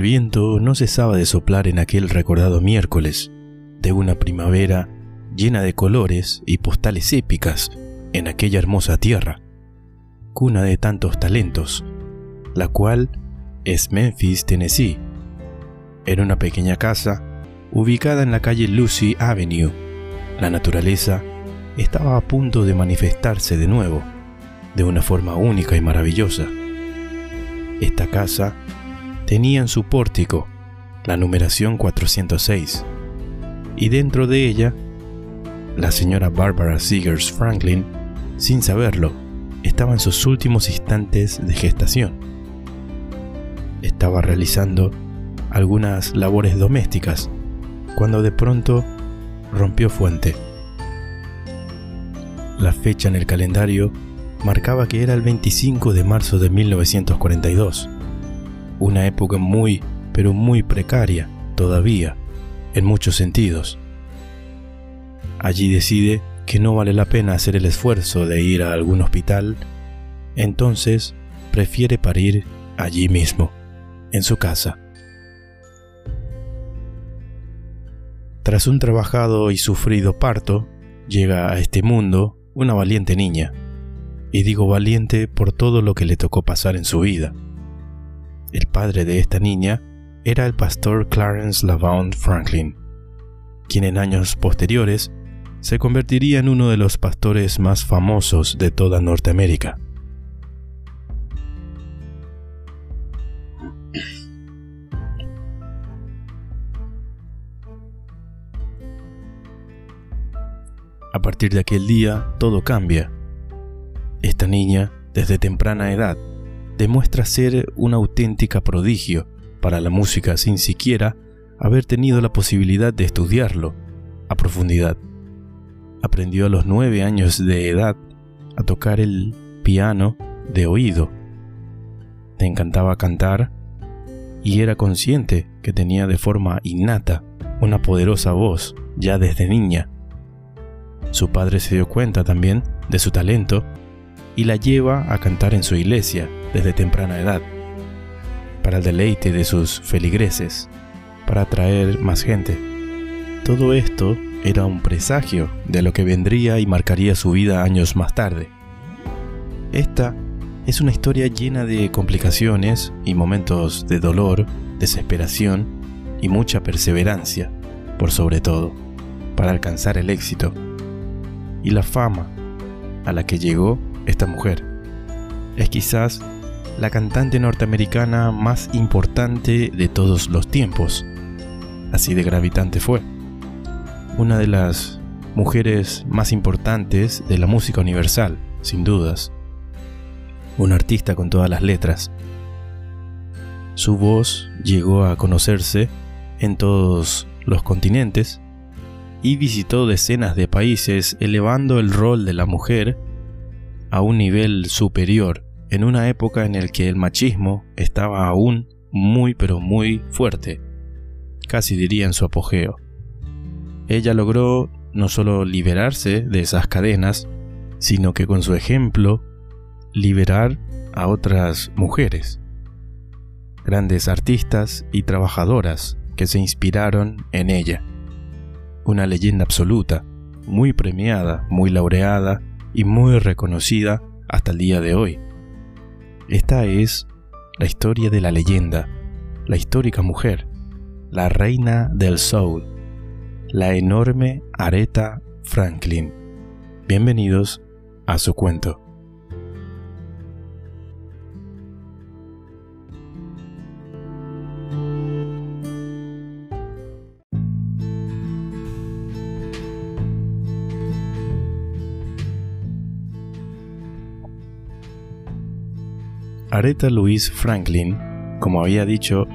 El viento no cesaba de soplar en aquel recordado miércoles de una primavera llena de colores y postales épicas en aquella hermosa tierra, cuna de tantos talentos, la cual es Memphis, Tennessee. Era una pequeña casa ubicada en la calle Lucy Avenue. La naturaleza estaba a punto de manifestarse de nuevo, de una forma única y maravillosa. Esta casa tenía en su pórtico la numeración 406, y dentro de ella, la señora Barbara Seegers Franklin, sin saberlo, estaba en sus últimos instantes de gestación. Estaba realizando algunas labores domésticas cuando de pronto rompió fuente. La fecha en el calendario marcaba que era el 25 de marzo de 1942, una época muy, pero muy precaria todavía, en muchos sentidos. Allí decide que no vale la pena hacer el esfuerzo de ir a algún hospital, entonces prefiere parir allí mismo, en su casa. Tras un trabajado y sufrido parto, llega a este mundo una valiente niña, y digo valiente por todo lo que le tocó pasar en su vida. El padre de esta niña era el pastor Clarence Lavaughn Franklin, quien en años posteriores se convertiría en uno de los pastores más famosos de toda Norteamérica. A partir de aquel día, todo cambia. Esta niña, desde temprana edad, demuestra ser una auténtica prodigio para la música sin siquiera haber tenido la posibilidad de estudiarlo a profundidad. Aprendió a los nueve años de edad a tocar el piano de oído. Le encantaba cantar y era consciente que tenía de forma innata una poderosa voz ya desde niña. Su padre se dio cuenta también de su talento y la lleva a cantar en su iglesia desde temprana edad, para el deleite de sus feligreses, para atraer más gente. Todo esto era un presagio de lo que vendría y marcaría su vida años más tarde. Esta es una historia llena de complicaciones y momentos de dolor, desesperación y mucha perseverancia, por sobre todo, para alcanzar el éxito y la fama a la que llegó esta mujer. Es quizás la cantante norteamericana más importante de todos los tiempos. Así de gravitante fue una de las mujeres más importantes de la música universal, sin dudas. Un artista con todas las letras. Su voz llegó a conocerse en todos los continentes y visitó decenas de países elevando el rol de la mujer a un nivel superior en una época en la que el machismo estaba aún muy pero muy fuerte, casi diría en su apogeo ella logró no solo liberarse de esas cadenas, sino que con su ejemplo liberar a otras mujeres, grandes artistas y trabajadoras que se inspiraron en ella. Una leyenda absoluta, muy premiada, muy laureada y muy reconocida hasta el día de hoy. Esta es la historia de la leyenda, la histórica mujer, la reina del soul, la enorme Aretha Franklin. Bienvenidos a su cuento. Aretha Louise Franklin, como había dicho,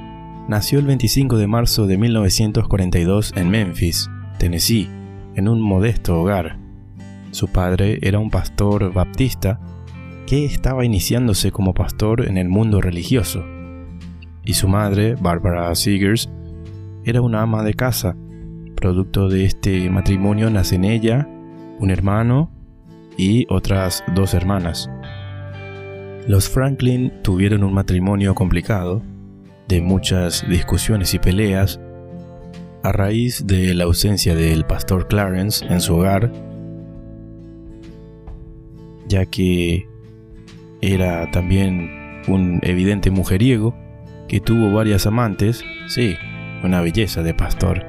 nació el 25 de marzo de 1942 en Memphis, Tennessee, en un modesto hogar. Su padre era un pastor baptista que estaba iniciándose como pastor en el mundo religioso. Y su madre, Barbara Seegers, era una ama de casa. Producto de este matrimonio nacen ella, un hermano y otras dos hermanas. Los Franklin tuvieron un matrimonio complicado de muchas discusiones y peleas a raíz de la ausencia del pastor Clarence en su hogar, ya que era también un evidente mujeriego que tuvo varias amantes, sí, una belleza de pastor.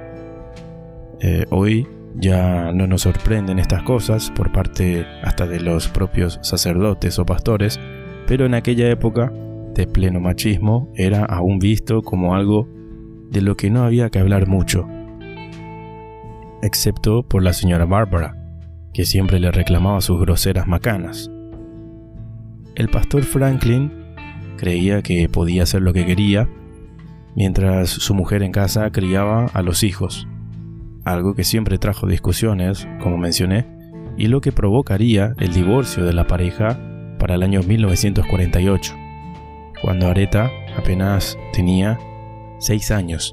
Eh, hoy ya no nos sorprenden estas cosas por parte hasta de los propios sacerdotes o pastores, pero en aquella época de pleno machismo era aún visto como algo de lo que no había que hablar mucho, excepto por la señora Barbara, que siempre le reclamaba sus groseras macanas. El pastor Franklin creía que podía hacer lo que quería, mientras su mujer en casa criaba a los hijos algo que siempre trajo discusiones, como mencioné, y lo que provocaría el divorcio de la pareja para el año 1948, cuando Areta apenas tenía 6 años.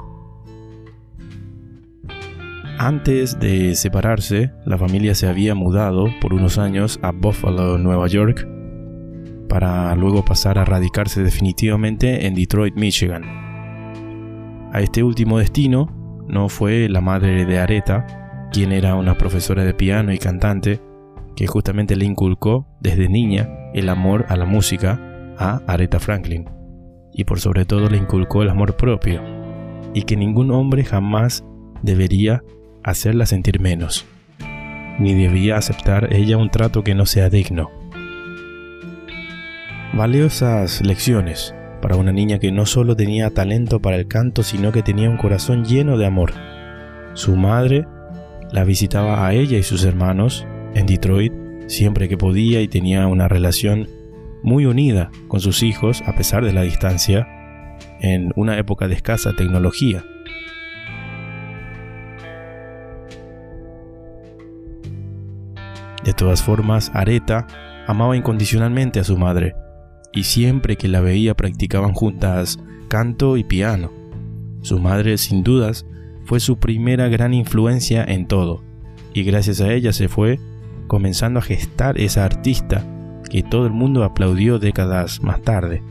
Antes de separarse, la familia se había mudado por unos años a Buffalo, Nueva York, para luego pasar a radicarse definitivamente en Detroit, Michigan. A este último destino no fue la madre de Areta, quien era una profesora de piano y cantante, que justamente le inculcó desde niña el amor a la música a Aretha Franklin, y por sobre todo le inculcó el amor propio, y que ningún hombre jamás debería hacerla sentir menos, ni debía aceptar ella un trato que no sea digno. Valiosas lecciones para una niña que no solo tenía talento para el canto, sino que tenía un corazón lleno de amor. Su madre la visitaba a ella y sus hermanos en Detroit siempre que podía y tenía una relación muy unida con sus hijos a pesar de la distancia en una época de escasa tecnología. De todas formas, Areta amaba incondicionalmente a su madre y siempre que la veía practicaban juntas canto y piano. Su madre, sin dudas, fue su primera gran influencia en todo, y gracias a ella se fue comenzando a gestar esa artista que todo el mundo aplaudió décadas más tarde.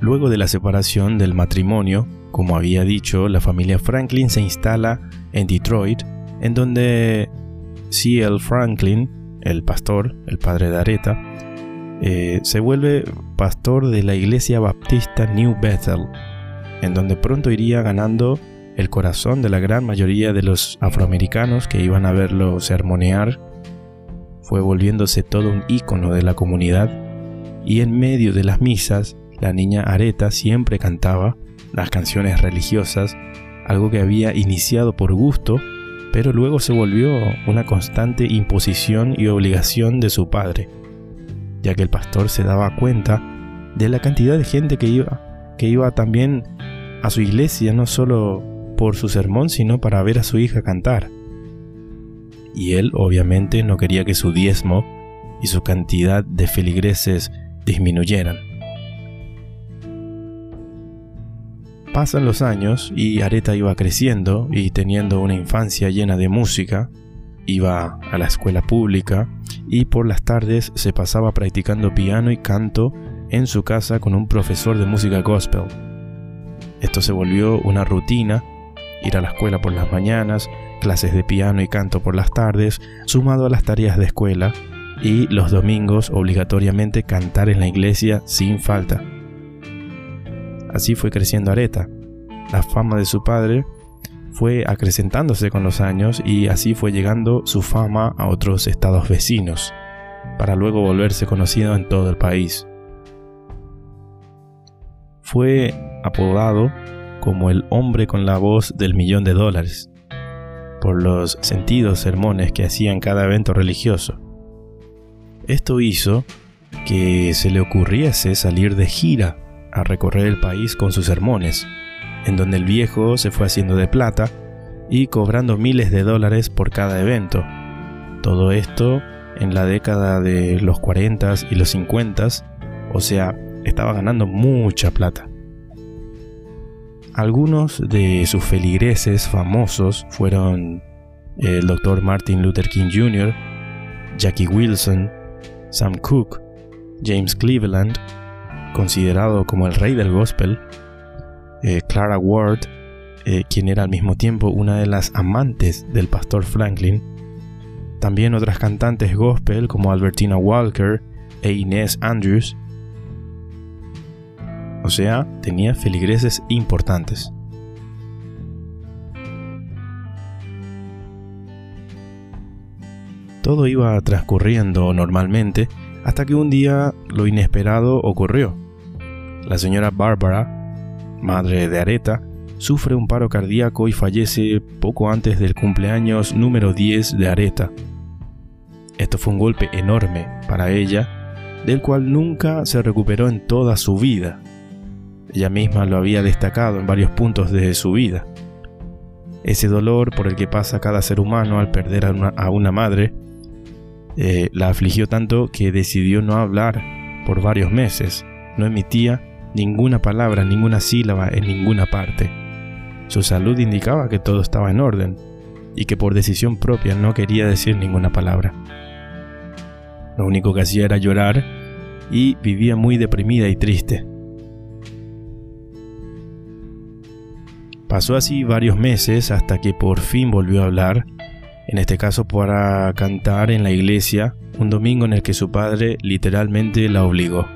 Luego de la separación del matrimonio, como había dicho, la familia Franklin se instala en Detroit, en donde C.L. Franklin, el pastor, el padre de Areta, eh, se vuelve pastor de la iglesia baptista New Bethel, en donde pronto iría ganando el corazón de la gran mayoría de los afroamericanos que iban a verlo sermonear. Fue volviéndose todo un ícono de la comunidad y en medio de las misas la niña Areta siempre cantaba las canciones religiosas, algo que había iniciado por gusto pero luego se volvió una constante imposición y obligación de su padre, ya que el pastor se daba cuenta de la cantidad de gente que iba, que iba también a su iglesia, no solo por su sermón, sino para ver a su hija cantar. Y él obviamente no quería que su diezmo y su cantidad de feligreses disminuyeran. Pasan los años y Areta iba creciendo y teniendo una infancia llena de música, iba a la escuela pública y por las tardes se pasaba practicando piano y canto en su casa con un profesor de música gospel. Esto se volvió una rutina, ir a la escuela por las mañanas, clases de piano y canto por las tardes, sumado a las tareas de escuela, y los domingos obligatoriamente cantar en la iglesia sin falta. Así fue creciendo Areta. La fama de su padre fue acrecentándose con los años y así fue llegando su fama a otros estados vecinos, para luego volverse conocido en todo el país. Fue apodado como el hombre con la voz del millón de dólares, por los sentidos sermones que hacía en cada evento religioso. Esto hizo que se le ocurriese salir de gira a recorrer el país con sus sermones, en donde el viejo se fue haciendo de plata y cobrando miles de dólares por cada evento. Todo esto en la década de los 40 y los 50, o sea, estaba ganando mucha plata. Algunos de sus feligreses famosos fueron el Dr. Martin Luther King Jr., Jackie Wilson, Sam Cooke, James Cleveland, considerado como el rey del gospel, eh, Clara Ward, eh, quien era al mismo tiempo una de las amantes del pastor Franklin, también otras cantantes gospel como Albertina Walker e Inés Andrews. O sea, tenía feligreses importantes. Todo iba transcurriendo normalmente hasta que un día lo inesperado ocurrió. La señora Barbara, madre de Areta, sufre un paro cardíaco y fallece poco antes del cumpleaños número 10 de Areta. Esto fue un golpe enorme para ella, del cual nunca se recuperó en toda su vida. Ella misma lo había destacado en varios puntos de su vida. Ese dolor por el que pasa cada ser humano al perder a una, madre eh, la afligió tanto que decidió no hablar por varios meses. No emitía ninguna palabra, ninguna sílaba en ninguna parte. Su salud indicaba que todo estaba en orden y que por decisión propia no quería decir ninguna palabra. Lo único que hacía era llorar y vivía muy deprimida y triste. Pasó así varios meses hasta que por fin volvió a hablar, en este caso para cantar en la iglesia un domingo en el que su padre literalmente la obligó.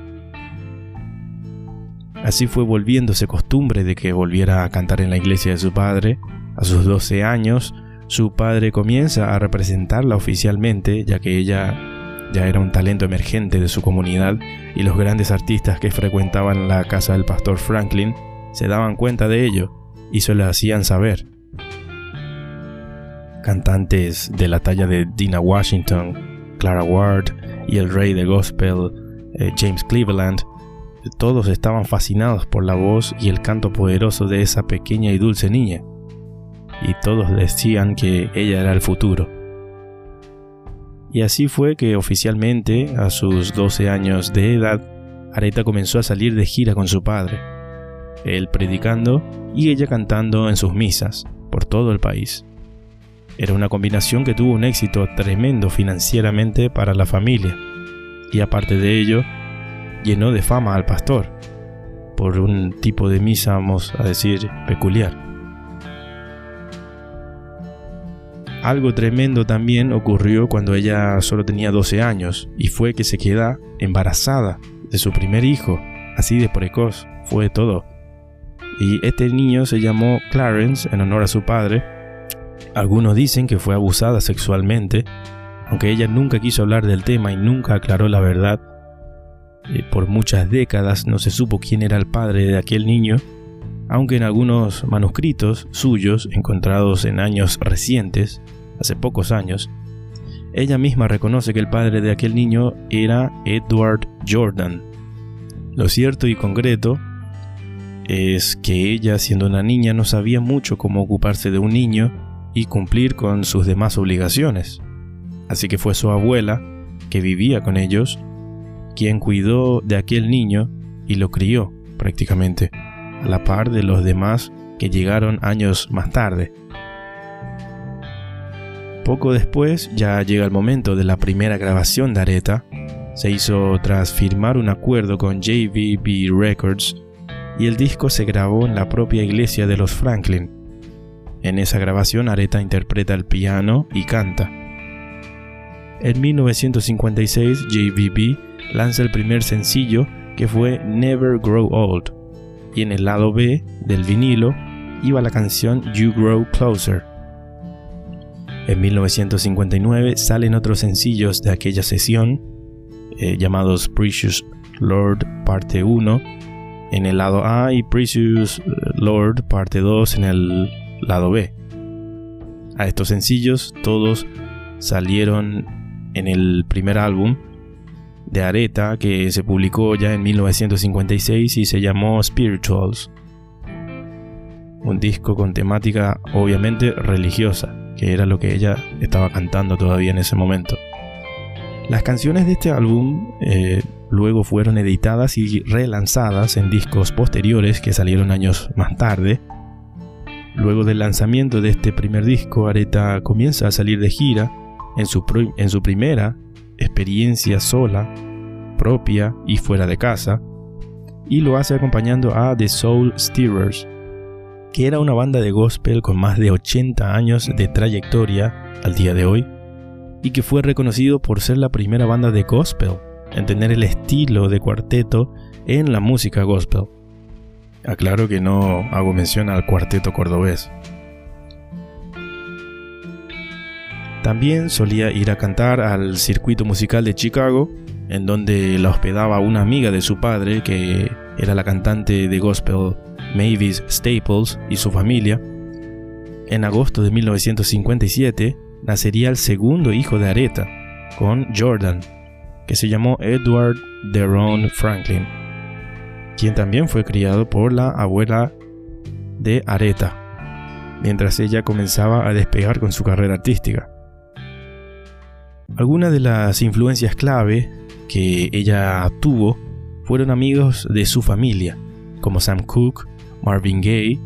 Así fue volviéndose costumbre de que volviera a cantar en la iglesia de su padre. A sus 12 años, su padre comienza a representarla oficialmente, ya que ella ya era un talento emergente de su comunidad y los grandes artistas que frecuentaban la casa del pastor Franklin se daban cuenta de ello y se lo hacían saber. Cantantes de la talla de Dina Washington, Clara Ward y el rey de gospel eh, James Cleveland, todos estaban fascinados por la voz y el canto poderoso de esa pequeña y dulce niña, y todos decían que ella era el futuro. Y así fue que oficialmente, a sus 12 años de edad, Areta comenzó a salir de gira con su padre, él predicando y ella cantando en sus misas por todo el país. Era una combinación que tuvo un éxito tremendo financieramente para la familia, y aparte de ello, llenó de fama al pastor, por un tipo de misa, vamos a decir, peculiar. Algo tremendo también ocurrió cuando ella solo tenía 12 años y fue que se queda embarazada de su primer hijo, así de precoz, fue todo. Y este niño se llamó Clarence en honor a su padre. Algunos dicen que fue abusada sexualmente, aunque ella nunca quiso hablar del tema y nunca aclaró la verdad. Eh, por muchas décadas no se supo quién era el padre de aquel niño, aunque en algunos manuscritos suyos encontrados en años recientes, hace pocos años, ella misma reconoce que el padre de aquel niño era Edward Jordan. Lo cierto y concreto es que ella, siendo una niña, no sabía mucho cómo ocuparse de un niño y cumplir con sus demás obligaciones. Así que fue su abuela, que vivía con ellos, quien cuidó de aquel niño y lo crió prácticamente a la par de los demás que llegaron años más tarde. Poco después ya llega el momento de la primera grabación de Areta. Se hizo tras firmar un acuerdo con JVB Records y el disco se grabó en la propia iglesia de los Franklin. En esa grabación Areta interpreta el piano y canta. En 1956 JVB lanza el primer sencillo que fue Never Grow Old, y en el lado B del vinilo iba la canción You Grow Closer. En 1959 salen otros sencillos de aquella sesión, eh, llamados Precious Lord Parte 1 en el lado A y Precious Lord Parte 2 en el lado B. A estos sencillos todos salieron en el primer álbum de Areta que se publicó ya en 1956 y se llamó Spirituals. Un disco con temática obviamente religiosa, que era lo que ella estaba cantando todavía en ese momento. Las canciones de este álbum eh, luego fueron editadas y relanzadas en discos posteriores que salieron años más tarde. Luego del lanzamiento de este primer disco, Areta comienza a salir de gira en su, en su primera experiencia sola, propia y fuera de casa, y lo hace acompañando a The Soul Steerers, que era una banda de gospel con más de 80 años de trayectoria al día de hoy, y que fue reconocido por ser la primera banda de gospel en tener el estilo de cuarteto en la música gospel. Aclaro que no hago mención al cuarteto cordobés. También solía ir a cantar al circuito musical de Chicago, en donde la hospedaba una amiga de su padre, que era la cantante de gospel Mavis Staples y su familia. En agosto de 1957 nacería el segundo hijo de Aretha, con Jordan, que se llamó Edward Deron Franklin, quien también fue criado por la abuela de Aretha, mientras ella comenzaba a despegar con su carrera artística. Algunas de las influencias clave que ella tuvo fueron amigos de su familia, como Sam Cooke, Marvin Gaye,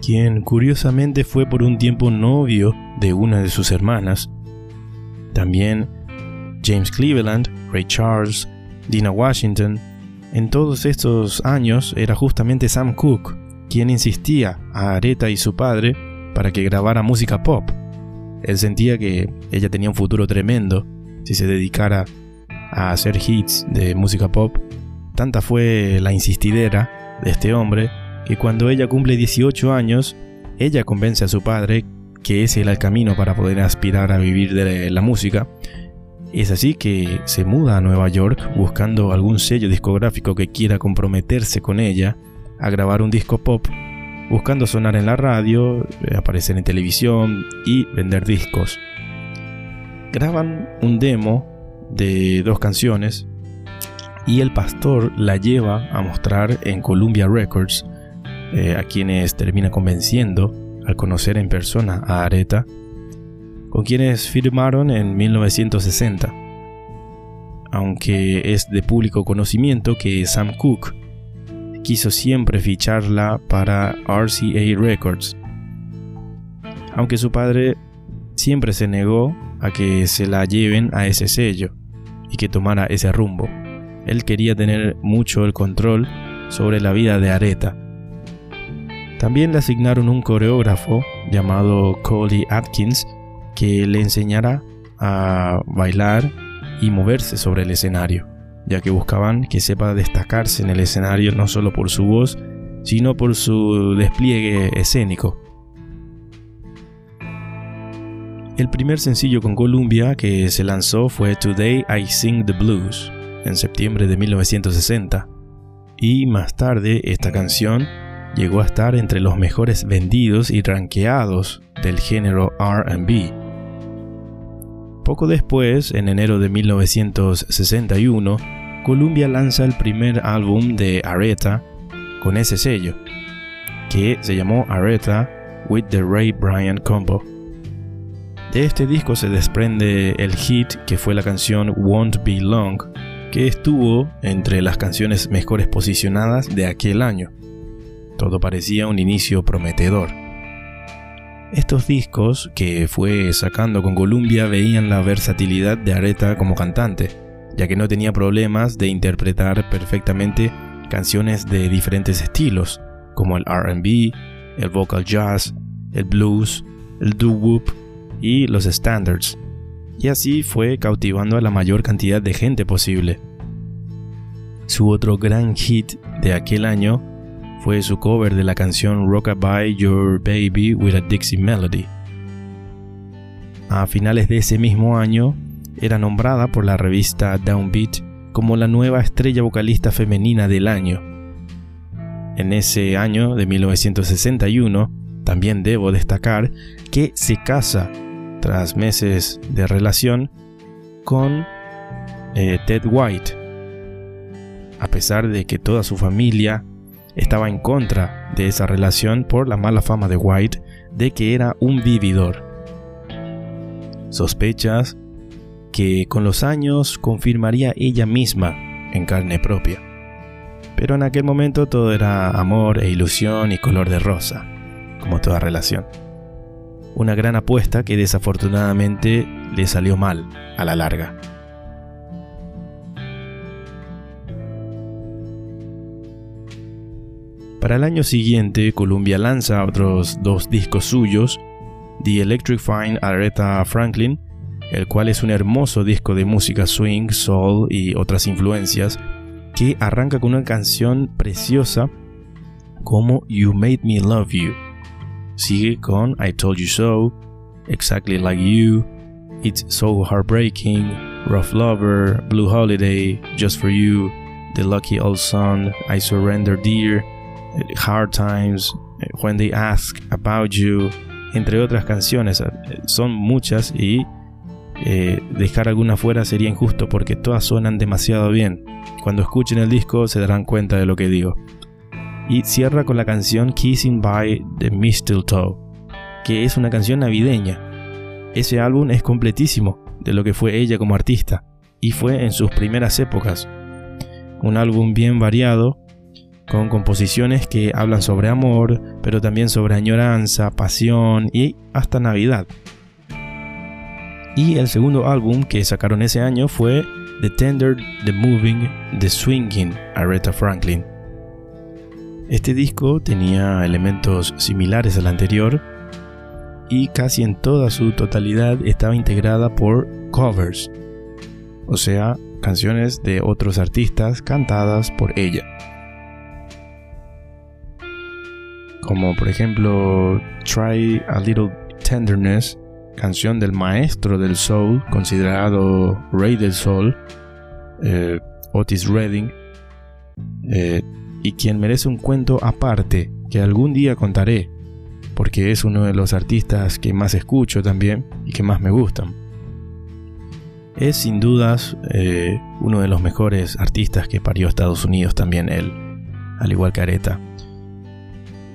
quien curiosamente fue por un tiempo novio de una de sus hermanas, también James Cleveland, Ray Charles, Dina Washington. En todos estos años era justamente Sam Cooke quien insistía a Aretha y su padre para que grabara música pop él sentía que ella tenía un futuro tremendo si se dedicara a hacer hits de música pop. Tanta fue la insistidera de este hombre que cuando ella cumple 18 años, ella convence a su padre que ese era el camino para poder aspirar a vivir de la música. Es así que se muda a Nueva York buscando algún sello discográfico que quiera comprometerse con ella a grabar un disco pop buscando sonar en la radio, eh, aparecer en televisión y vender discos. Graban un demo de dos canciones y el pastor la lleva a mostrar en Columbia Records, eh, a quienes termina convenciendo al conocer en persona a Aretha, con quienes firmaron en 1960. Aunque es de público conocimiento que Sam Cooke quiso siempre ficharla para RCA Records, aunque su padre siempre se negó a que se la lleven a ese sello y que tomara ese rumbo. Él quería tener mucho el control sobre la vida de Aretha. También le asignaron un coreógrafo llamado Coley Atkins que le enseñara a bailar y moverse sobre el escenario ya que buscaban que sepa destacarse en el escenario no solo por su voz, sino por su despliegue escénico. El primer sencillo con Columbia que se lanzó fue Today I Sing the Blues, en septiembre de 1960, y más tarde esta canción llegó a estar entre los mejores vendidos y ranqueados del género RB. Poco después, en enero de 1961, Columbia lanza el primer álbum de Aretha con ese sello, que se llamó Aretha with the Ray Bryant Combo. De este disco se desprende el hit que fue la canción Won't Be Long, que estuvo entre las canciones mejores posicionadas de aquel año. Todo parecía un inicio prometedor. Estos discos que fue sacando con Columbia veían la versatilidad de Aretha como cantante ya que no tenía problemas de interpretar perfectamente canciones de diferentes estilos, como el RB, el vocal jazz, el blues, el doo-wop y los standards. Y así fue cautivando a la mayor cantidad de gente posible. Su otro gran hit de aquel año fue su cover de la canción Rockabye Your Baby with a Dixie Melody. A finales de ese mismo año, era nombrada por la revista Downbeat como la nueva estrella vocalista femenina del año. En ese año de 1961, también debo destacar que se casa tras meses de relación con eh, Ted White, a pesar de que toda su familia estaba en contra de esa relación por la mala fama de White de que era un vividor. Sospechas que con los años confirmaría ella misma en carne propia. Pero en aquel momento todo era amor e ilusión y color de rosa, como toda relación. Una gran apuesta que desafortunadamente le salió mal a la larga. Para el año siguiente, Columbia lanza otros dos discos suyos, The Electric Fine Aretha Franklin, el cual es un hermoso disco de música swing, soul y otras influencias, que arranca con una canción preciosa como You Made Me Love You. Sigue con I Told You So, Exactly Like You, It's So Heartbreaking, Rough Lover, Blue Holiday, Just For You, The Lucky Old Son, I Surrender Dear, Hard Times, When They Ask About You, entre otras canciones. Son muchas y eh, dejar alguna fuera sería injusto porque todas suenan demasiado bien. Cuando escuchen el disco se darán cuenta de lo que digo. Y cierra con la canción Kissing by the Mistletoe, que es una canción navideña. Ese álbum es completísimo de lo que fue ella como artista, y fue en sus primeras épocas. Un álbum bien variado, con composiciones que hablan sobre amor, pero también sobre añoranza, pasión y hasta Navidad. Y el segundo álbum que sacaron ese año fue The Tender, The Moving, The Swinging, Aretha Franklin. Este disco tenía elementos similares al anterior y casi en toda su totalidad estaba integrada por covers, o sea, canciones de otros artistas cantadas por ella. Como por ejemplo Try a Little Tenderness canción del maestro del soul, considerado rey del soul, eh, Otis Redding, eh, y quien merece un cuento aparte que algún día contaré, porque es uno de los artistas que más escucho también y que más me gustan. Es sin dudas eh, uno de los mejores artistas que parió Estados Unidos también él, al igual que Areta.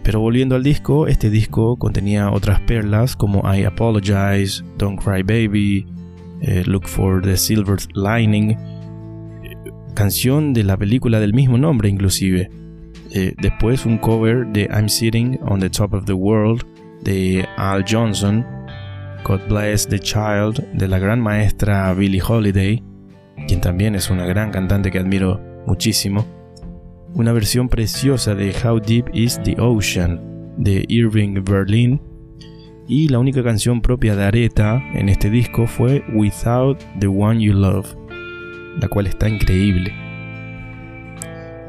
Pero volviendo al disco, este disco contenía otras perlas como I Apologize, Don't Cry Baby, eh, Look for the Silver Lining, canción de la película del mismo nombre inclusive. Eh, después un cover de I'm Sitting on the Top of the World de Al Johnson, God Bless the Child de la gran maestra Billie Holiday, quien también es una gran cantante que admiro muchísimo una versión preciosa de How Deep is the Ocean de Irving Berlin y la única canción propia de Aretha en este disco fue Without the One You Love, la cual está increíble.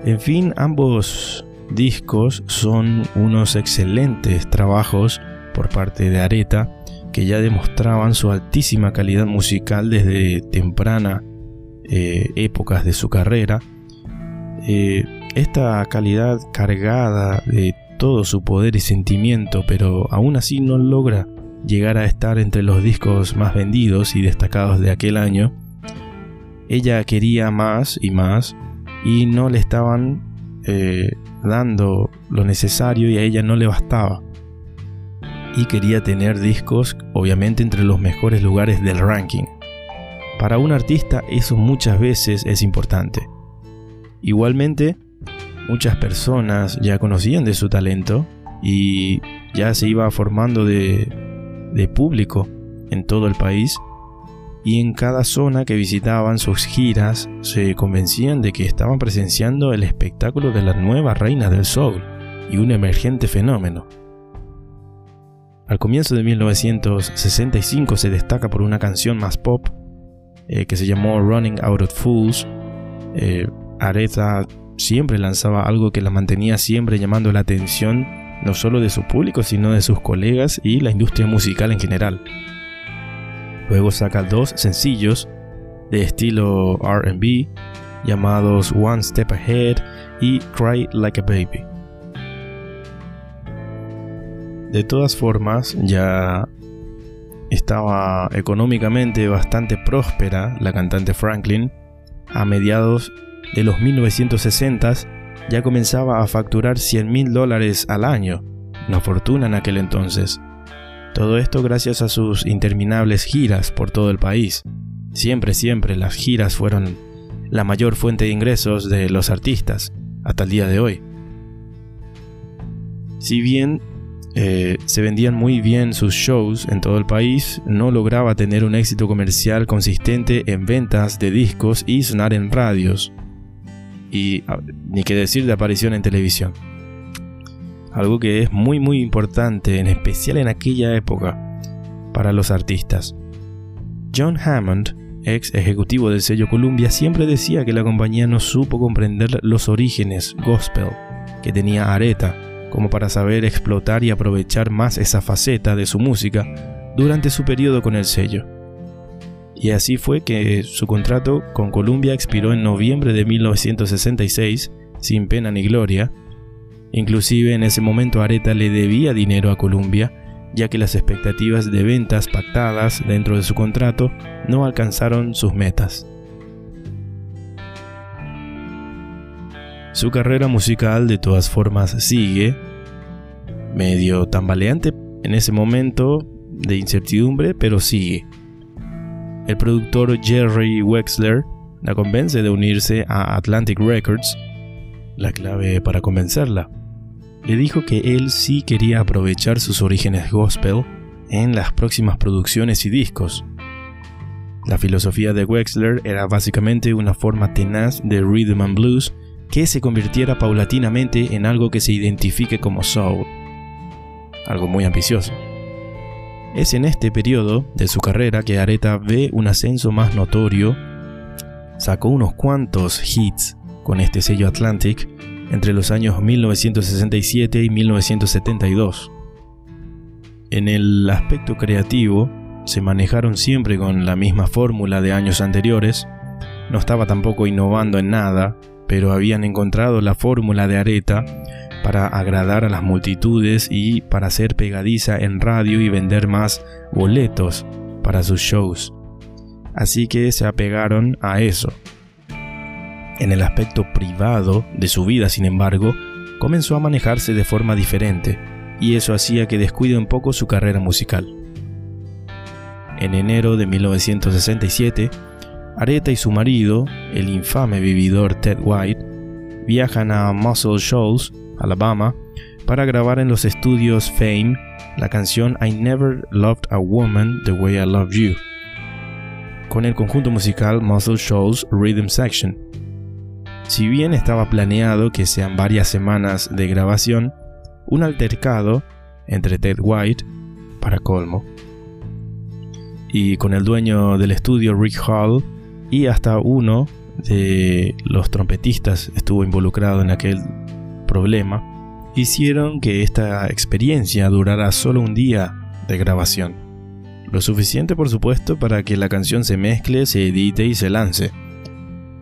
En fin, ambos discos son unos excelentes trabajos por parte de Aretha que ya demostraban su altísima calidad musical desde temprana eh, épocas de su carrera. Eh, esta calidad cargada de todo su poder y sentimiento, pero aún así no logra llegar a estar entre los discos más vendidos y destacados de aquel año, ella quería más y más y no le estaban eh, dando lo necesario y a ella no le bastaba. Y quería tener discos obviamente entre los mejores lugares del ranking. Para un artista eso muchas veces es importante. Igualmente, muchas personas ya conocían de su talento y ya se iba formando de, público en todo el país y en cada zona que visitaban sus giras se convencían de que estaban presenciando el espectáculo de la nueva reina del soul y un emergente fenómeno. Al comienzo de 1965 se destaca por una canción más pop eh, que se llamó Running Out of Fools. Eh, Aretha siempre lanzaba algo que la mantenía siempre llamando la atención no solo de su público, sino de sus colegas y la industria musical en general. Luego saca dos sencillos de estilo RB llamados One Step Ahead y Cry Like a Baby. De todas formas, ya estaba económicamente bastante próspera la cantante Franklin a mediados de los 1960s ya comenzaba a facturar 100 mil dólares al año, una fortuna en aquel entonces. Todo esto gracias a sus interminables giras por todo el país. Siempre, siempre las giras fueron la mayor fuente de ingresos de los artistas, hasta el día de hoy. Si bien eh, se vendían muy bien sus shows en todo el país, no lograba tener un éxito comercial consistente en ventas de discos y sonar en radios y ah, ni que decir de aparición en televisión. algo que es muy muy importante, en especial en aquella época, para los artistas. John Hammond, ex ejecutivo del sello Columbia, siempre decía que la compañía no supo comprender los orígenes gospel que tenía Aretha, como para saber explotar y aprovechar más esa faceta de su música durante su periodo con el sello. Y así fue que su contrato con Columbia expiró en noviembre de 1966, sin pena ni gloria. Inclusive en ese momento Aretha le debía dinero a Columbia, ya que las expectativas de ventas pactadas dentro de su contrato no alcanzaron sus metas. Su carrera musical de todas formas sigue, medio tambaleante en ese momento de incertidumbre, pero sigue. El productor Jerry Wexler la convence de unirse a Atlantic Records, la clave para convencerla. Le dijo que él sí quería aprovechar sus orígenes gospel en las próximas producciones y discos. La filosofía de Wexler era básicamente una forma tenaz de rhythm and blues que se convirtiera paulatinamente en algo que se identifique como soul. Algo muy ambicioso. Es en este periodo de su carrera que Aretha ve un ascenso más notorio. Sacó unos cuantos hits con este sello Atlantic entre los años 1967 y 1972. En el aspecto creativo, se manejaron siempre con la misma fórmula de años anteriores, no estaba tampoco innovando en nada, pero habían encontrado la fórmula de Areta para agradar a las multitudes y para ser pegadiza en radio y vender más boletos para sus shows. Así que se apegaron a eso. En el aspecto privado de su vida, sin embargo, comenzó a manejarse de forma diferente, y eso hacía que descuide un poco su carrera musical. En enero de 1967, Aretha y su marido, el infame vividor Ted White, viajan a Muscle Shoals, Alabama, para grabar en los estudios Fame la canción I Never Loved a Woman the Way I Love You, con el conjunto musical Muscle Shoals Rhythm Section. Si bien estaba planeado que sean varias semanas de grabación, un altercado entre Ted White, para colmo, y con el dueño del estudio Rick Hall y hasta uno de los trompetistas estuvo involucrado en aquel problema, hicieron que esta experiencia durara solo un día de grabación. Lo suficiente por supuesto para que la canción se mezcle, se edite y se lance.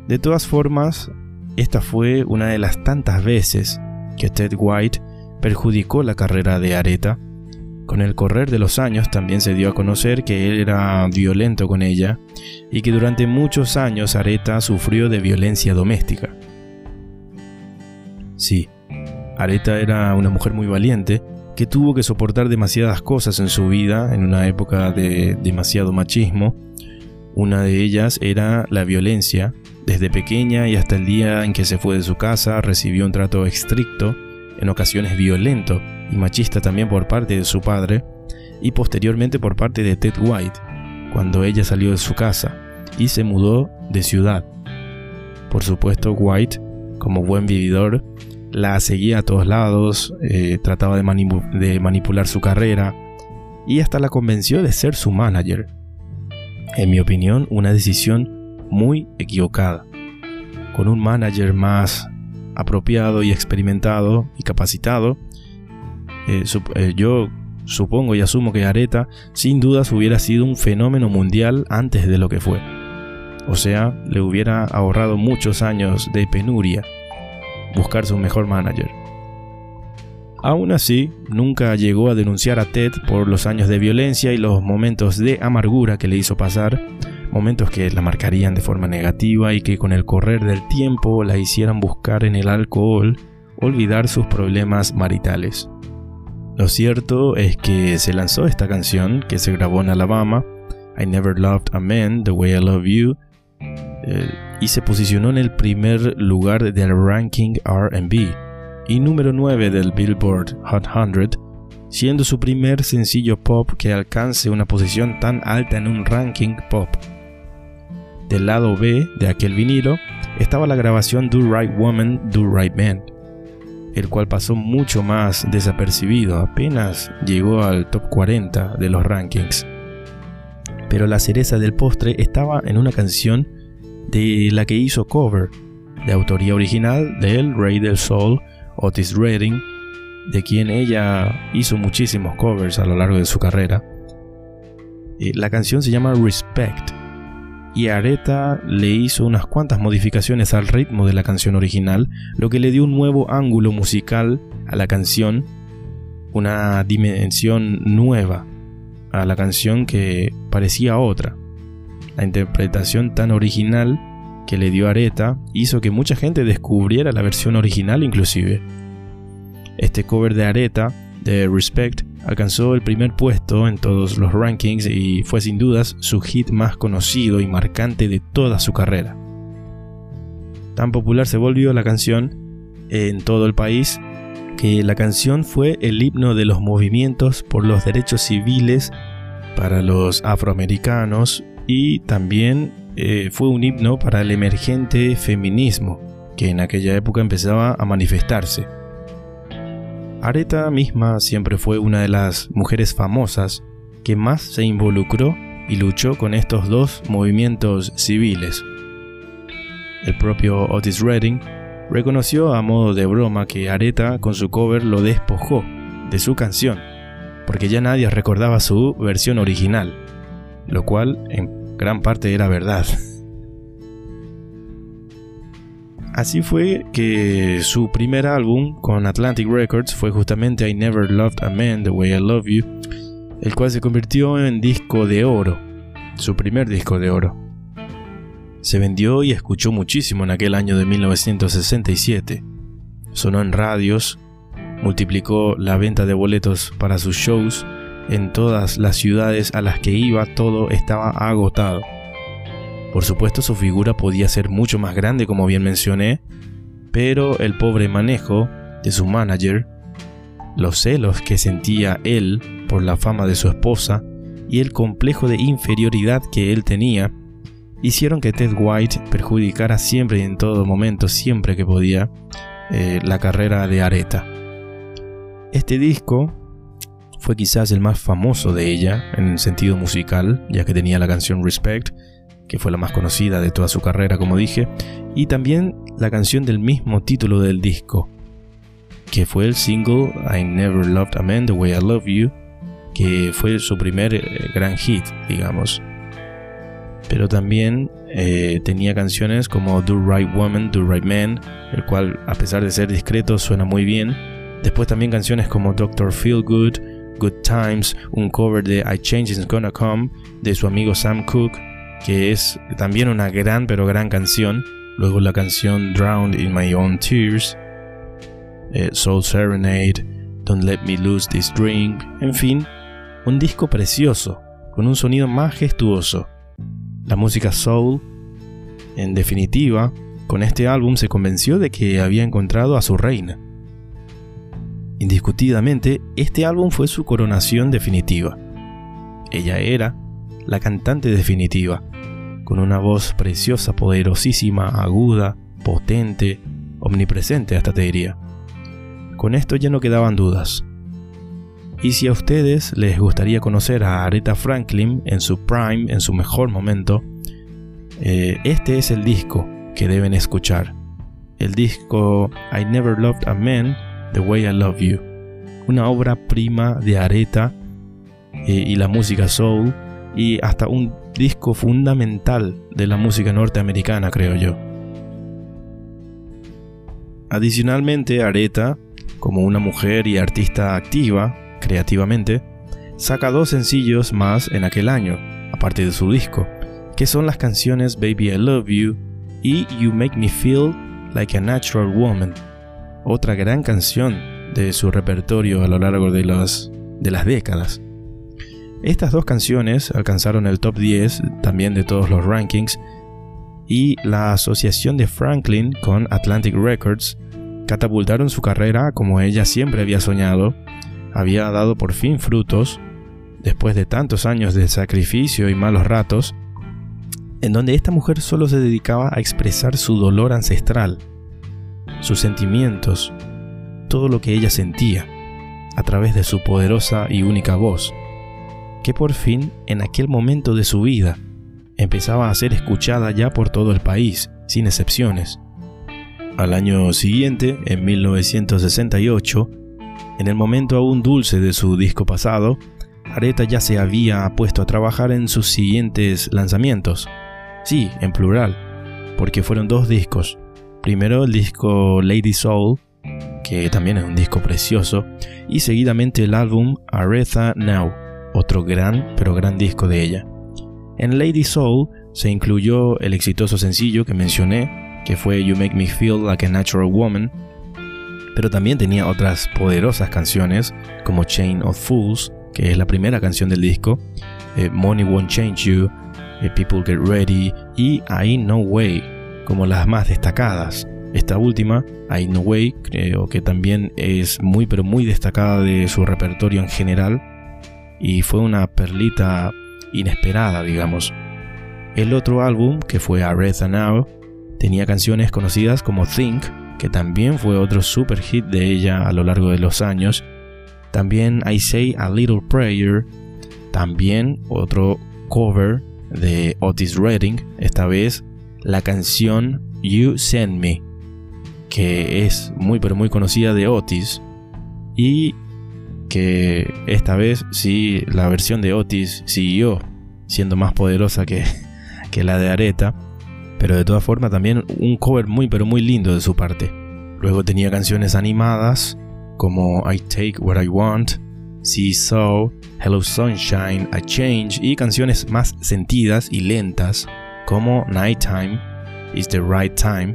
De todas formas, esta fue una de las tantas veces que Ted White perjudicó la carrera de Aretha con el correr de los años también se dio a conocer que él era violento con ella y que durante muchos años Areta sufrió de violencia doméstica. Sí, Areta era una mujer muy valiente que tuvo que soportar demasiadas cosas en su vida en una época de demasiado machismo. Una de ellas era la violencia. Desde pequeña y hasta el día en que se fue de su casa recibió un trato estricto, en ocasiones violento, y machista también por parte de su padre y posteriormente por parte de Ted White, cuando ella salió de su casa y se mudó de ciudad. Por supuesto, White, como buen vividor, la seguía a todos lados, eh, trataba de, manipular su carrera y hasta la convenció de ser su manager. En mi opinión, una decisión muy equivocada. Con un manager más apropiado y experimentado y capacitado, eh, eh, yo supongo y asumo que Areta sin dudas hubiera sido un fenómeno mundial antes de lo que fue. O sea, le hubiera ahorrado muchos años de penuria buscarse un mejor manager. Aún así, nunca llegó a denunciar a Ted por los años de violencia y los momentos de amargura que le hizo pasar, momentos que la marcarían de forma negativa y que con el correr del tiempo la hicieran buscar en el alcohol olvidar sus problemas maritales. Lo cierto es que se lanzó esta canción que se grabó en Alabama, I Never Loved a Man the Way I Love You, eh, y se posicionó en el primer lugar del ranking RB y número 9 del Billboard Hot 100, siendo su primer sencillo pop que alcance una posición tan alta en un ranking pop. Del lado B de aquel vinilo estaba la grabación Do Right Woman, Do Right Man, el cual pasó mucho más desapercibido, apenas llegó al top 40 de los rankings. Pero la cereza del postre estaba en una canción de la que hizo cover, de autoría original del Rey del Soul, Otis Redding, de quien ella hizo muchísimos covers a lo largo de su carrera. Eh, la canción se llama Respect y Aretha le hizo unas cuantas modificaciones al ritmo de la canción original, lo que le dio un nuevo ángulo musical a la canción, una dimensión nueva a la canción que parecía otra. La interpretación tan original que le dio Aretha hizo que mucha gente descubriera la versión original inclusive. Este cover de Aretha, de Respect, alcanzó el primer puesto en todos los rankings y fue sin dudas su hit más conocido y marcante de toda su carrera. Tan popular se volvió la canción en todo el país que la canción fue el himno de los movimientos por los derechos civiles para los afroamericanos y también eh, fue un himno para el emergente feminismo que en aquella época empezaba a manifestarse. Aretha misma siempre fue una de las mujeres famosas que más se involucró y luchó con estos dos movimientos civiles. El propio Otis Redding reconoció a modo de broma que Aretha con su cover lo despojó de su canción, porque ya nadie recordaba su versión original, lo cual en gran parte era verdad. Así fue que su primer álbum con Atlantic Records fue justamente I Never Loved a Man the Way I Love You, el cual se convirtió en disco de oro, su primer disco de oro. Se vendió y escuchó muchísimo en aquel año de 1967. Sonó en radios, multiplicó la venta de boletos para sus shows, en todas las ciudades a las que iba todo estaba agotado. Por supuesto su figura podía ser mucho más grande como bien mencioné, pero el pobre manejo de su manager, los celos que sentía él por la fama de su esposa y el complejo de inferioridad que él tenía, hicieron que Ted White perjudicara siempre y en todo momento, siempre que podía, eh, la carrera de Aretha. Este disco fue quizás el más famoso de ella en el sentido musical, ya que tenía la canción Respect, que fue la más conocida de toda su carrera, como dije, y también la canción del mismo título del disco, que fue el single I Never Loved a Man the Way I Love You, que fue su primer eh, gran hit, digamos. Pero también eh, tenía canciones como Do Right Woman, Do Right Man, el cual, a pesar de ser discreto, suena muy bien. Después también canciones como Doctor Feel Good, Good Times, un cover de I Change Is Gonna Come de su amigo Sam Cooke, que es también una gran pero gran canción. Luego la canción Drowned in My Own Tears, eh, Soul Serenade, Don't Let Me Lose This Drink, en fin, un disco precioso, con un sonido majestuoso. La música soul, en definitiva, con este álbum se convenció de que había encontrado a su reina. Indiscutidamente, este álbum fue su coronación definitiva. Ella era la cantante definitiva, con una voz preciosa, poderosísima, aguda, potente, omnipresente hasta te diría. Con esto ya no quedaban dudas. Y si a ustedes les gustaría conocer a Aretha Franklin en su prime, en su mejor momento, eh, este es el disco que deben escuchar. El disco I Never Loved a Man The Way I Love You. Una obra prima de Aretha eh, y la música soul y hasta un disco fundamental de la música norteamericana, creo yo. Adicionalmente, Aretha, como una mujer y artista activa creativamente, saca dos sencillos más en aquel año, aparte de su disco, que son las canciones Baby I Love You y You Make Me Feel Like a Natural Woman, otra gran canción de su repertorio a lo largo de, de las décadas. Estas dos canciones alcanzaron el top 10 también de todos los rankings y la asociación de Franklin con Atlantic Records catapultaron su carrera como ella siempre había soñado, había dado por fin frutos, después de tantos años de sacrificio y malos ratos, en donde esta mujer solo se dedicaba a expresar su dolor ancestral, sus sentimientos, todo lo que ella sentía, a través de su poderosa y única voz, que por fin, en aquel momento de su vida, empezaba a ser escuchada ya por todo el país, sin excepciones. Al año siguiente, en 1968, en el momento aún dulce de su disco pasado, Aretha ya se había puesto a trabajar en sus siguientes lanzamientos. Sí, en plural, porque fueron dos discos. Primero el disco Lady Soul, que también es un disco precioso, y seguidamente el álbum Aretha Now, otro gran pero gran disco de ella. En Lady Soul se incluyó el exitoso sencillo que mencioné, que fue You Make Me Feel Like a Natural Woman, pero también tenía otras poderosas canciones como Chain of Fools, que es la primera canción del disco, eh, Money Won't Change You, eh, People Get Ready y I No Way, como las más destacadas. Esta última, I No Way, creo que también es muy pero muy destacada de su repertorio en general y fue una perlita inesperada, digamos. El otro álbum, que fue Aretha Now, tenía canciones conocidas como Think, que también fue otro super hit de ella a lo largo de los años, también I Say a Little Prayer, también otro cover de Otis Redding, esta vez la canción You Send Me, que es muy pero muy conocida de Otis y que esta vez sí la versión de Otis siguió siendo más poderosa que, que la de Areta, pero de todas formas también un cover muy pero muy lindo de su parte. Luego tenía canciones animadas como I Take What I Want, See So, Hello Sunshine, A Change y canciones más sentidas y lentas como Nighttime, Is the Right Time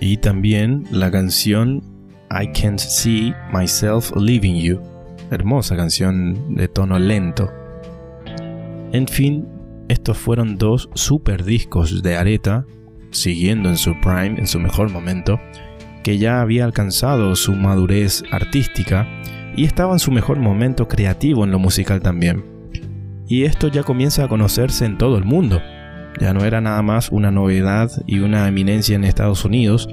y también la canción I Can't See Myself Leaving You, hermosa canción de tono lento. En fin, estos fueron dos super discos de Areta, siguiendo en su prime, en su mejor momento, que ya había alcanzado su madurez artística y estaba en su mejor momento creativo en lo musical también. Y esto ya comienza a conocerse en todo el mundo. Ya no era nada más una novedad y una eminencia en Estados Unidos,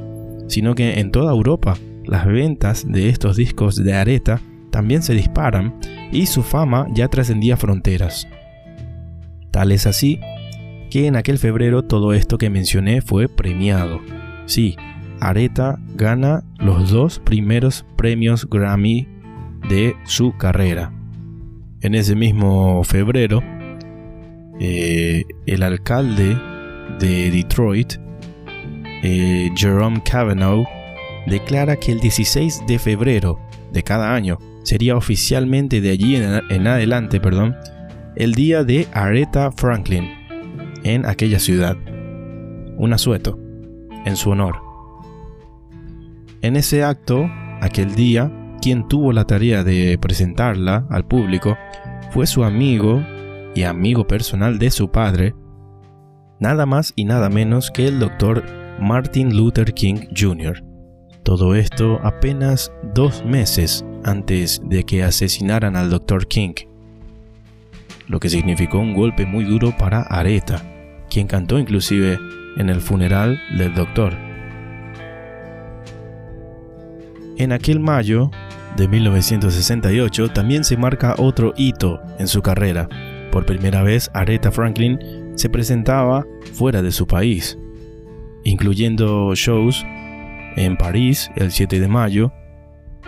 sino que en toda Europa las ventas de estos discos de Areta también se disparan y su fama ya trascendía fronteras. Tal es así que en aquel febrero todo esto que mencioné fue premiado. Sí, Areta gana los dos primeros premios Grammy de su carrera. En ese mismo febrero, eh, el alcalde de Detroit, eh, Jerome Kavanaugh, declara que el 16 de febrero de cada año sería oficialmente de allí en, en adelante, perdón, el día de Aretha Franklin en aquella ciudad. Un asueto en su honor. En ese acto, aquel día, quien tuvo la tarea de presentarla al público fue su amigo y amigo personal de su padre, nada más y nada menos que el doctor Martin Luther King Jr. Todo esto apenas dos meses antes de que asesinaran al doctor King, lo que significó un golpe muy duro para Aretha, quien cantó inclusive en el funeral del doctor. En aquel mayo de 1968 también se marca otro hito en su carrera. Por primera vez, Aretha Franklin se presentaba fuera de su país, incluyendo shows en París el 7 de mayo,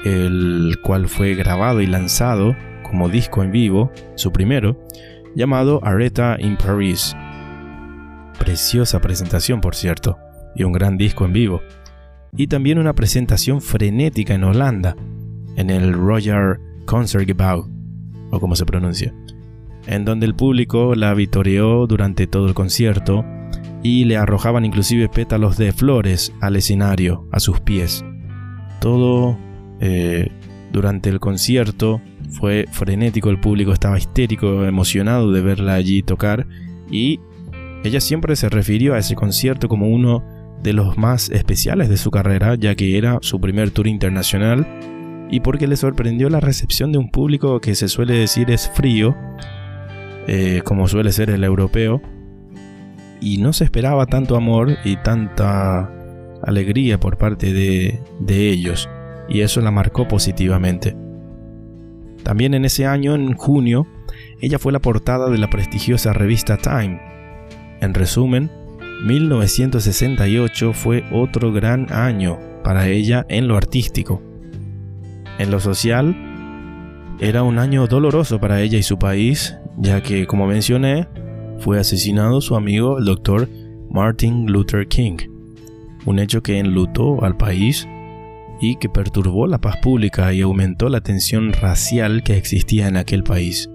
el cual fue grabado y lanzado como disco en vivo, su primero, llamado Aretha in Paris. Preciosa presentación, por cierto, y un gran disco en vivo y también una presentación frenética en Holanda, en el Royal Concertgebouw, o como se pronuncia, en donde el público la vitoreó durante todo el concierto y le arrojaban inclusive pétalos de flores al escenario, a sus pies. Todo eh, durante el concierto fue frenético, el público estaba histérico, emocionado de verla allí tocar y ella siempre se refirió a ese concierto como uno de los más especiales de su carrera, ya que era su primer tour internacional y porque le sorprendió la recepción de un público que se suele decir es frío, eh, como suele ser el europeo, y no se esperaba tanto amor y tanta alegría por parte de, de ellos. y eso la marcó positivamente. También en ese año, en junio, ella fue la portada de la prestigiosa revista Time. En resumen, 1968 fue otro gran año para ella en lo artístico. En lo social, era un año doloroso para ella y su país, ya que, como mencioné, fue asesinado su amigo el doctor Martin Luther King, un hecho que enlutó al país y que perturbó la paz pública y aumentó la tensión racial que existía en aquel país,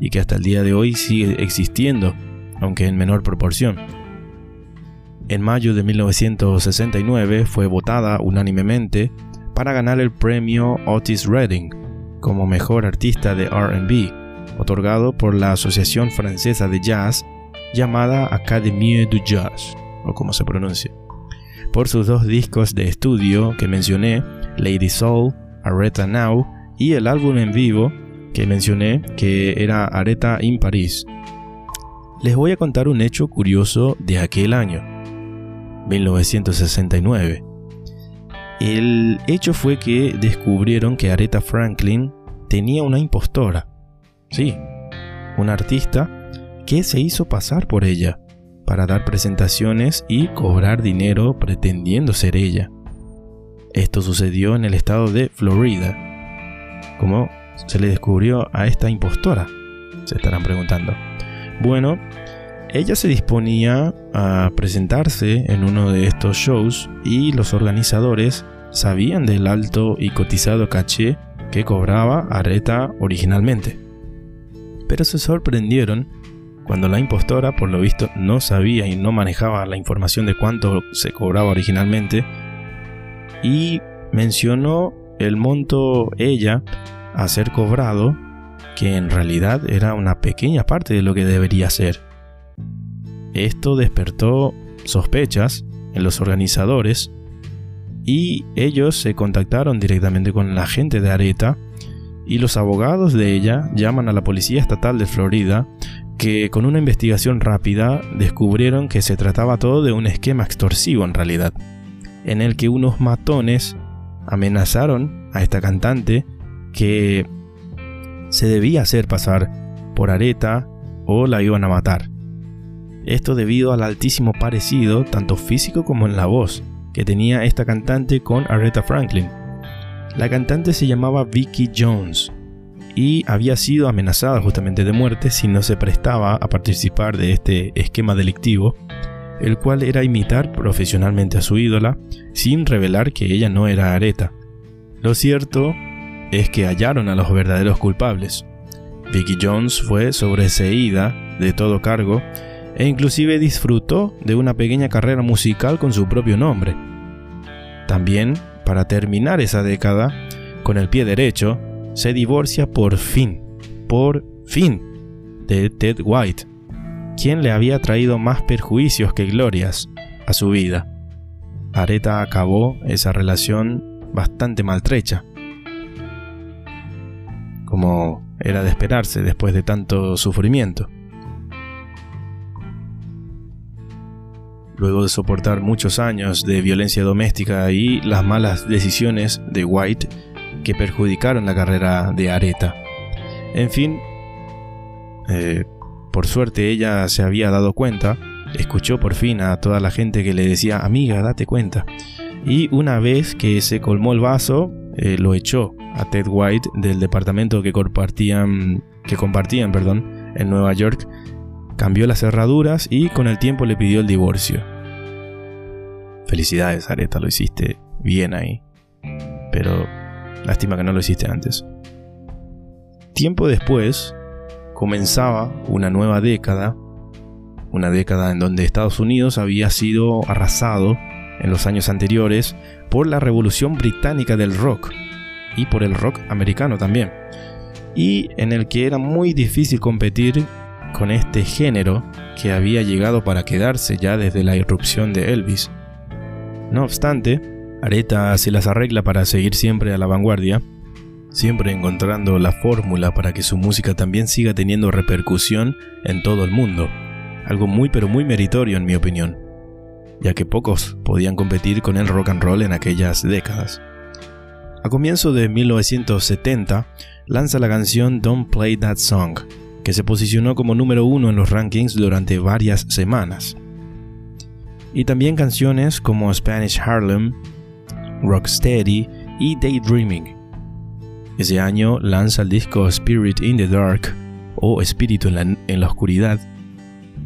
y que hasta el día de hoy sigue existiendo, aunque en menor proporción. En mayo de 1969 fue votada unánimemente para ganar el premio Otis Redding como mejor artista de RB, otorgado por la Asociación Francesa de Jazz llamada Académie du Jazz, o como se pronuncia por sus dos discos de estudio que mencioné, Lady Soul, Aretha Now, y el álbum en vivo que mencioné, que era Aretha in Paris. Les voy a contar un hecho curioso de aquel año, 1969. El hecho fue que descubrieron que Aretha Franklin tenía una impostora. Sí, una artista que se hizo pasar por ella para dar presentaciones y cobrar dinero pretendiendo ser ella. Esto sucedió en el estado de Florida. ¿Cómo se le descubrió a esta impostora? Se estarán preguntando. Bueno, ella se disponía a presentarse en uno de estos shows y los organizadores sabían del alto y cotizado caché que cobraba Areta originalmente. Pero se sorprendieron cuando la impostora, por lo visto, no sabía y no manejaba la información de cuánto se cobraba originalmente, y mencionó el monto ella a ser cobrado, que en realidad era una pequeña parte de lo que debería ser. Esto despertó sospechas en los organizadores y ellos se contactaron directamente con la gente de Areta y los abogados de ella llaman a la Policía Estatal de Florida que con una investigación rápida descubrieron que se trataba todo de un esquema extorsivo en realidad, en el que unos matones amenazaron a esta cantante que se debía hacer pasar por Areta o la iban a matar. Esto debido al altísimo parecido, tanto físico como en la voz, que tenía esta cantante con Aretha Franklin. La cantante se llamaba Vicky Jones y había sido amenazada justamente de muerte si no se prestaba a participar de este esquema delictivo, el cual era imitar profesionalmente a su ídola sin revelar que ella no era Areta. Lo cierto es que hallaron a los verdaderos culpables. Vicky Jones fue sobreseída de todo cargo e inclusive disfrutó de una pequeña carrera musical con su propio nombre. También, para terminar esa década, con el pie derecho, se divorcia por fin, por fin, de Ted White, quien le había traído más perjuicios que glorias a su vida. Areta acabó esa relación bastante maltrecha, como era de esperarse después de tanto sufrimiento. Luego de soportar muchos años de violencia doméstica y las malas decisiones de White, que perjudicaron la carrera de Areta. En fin, eh, por suerte ella se había dado cuenta, escuchó por fin a toda la gente que le decía, amiga, date cuenta. Y una vez que se colmó el vaso, eh, lo echó a Ted White del departamento que compartían, que compartían perdón, en Nueva York, cambió las cerraduras y con el tiempo le pidió el divorcio. Felicidades, Areta, lo hiciste bien ahí. Pero Lástima que no lo hiciste antes. Tiempo después, comenzaba una nueva década, una década en donde Estados Unidos había sido arrasado en los años anteriores por la revolución británica del rock y por el rock americano también, y en el que era muy difícil competir con este género que había llegado para quedarse ya desde la irrupción de Elvis. No obstante, Areta se las arregla para seguir siempre a la vanguardia, siempre encontrando la fórmula para que su música también siga teniendo repercusión en todo el mundo, algo muy pero muy meritorio en mi opinión, ya que pocos podían competir con el rock and roll en aquellas décadas. A comienzo de 1970, lanza la canción Don't Play That Song, que se posicionó como número uno en los rankings durante varias semanas. Y también canciones como Spanish Harlem, Rocksteady y Daydreaming. Ese año lanza el disco Spirit in the Dark o Espíritu en la, Oscuridad,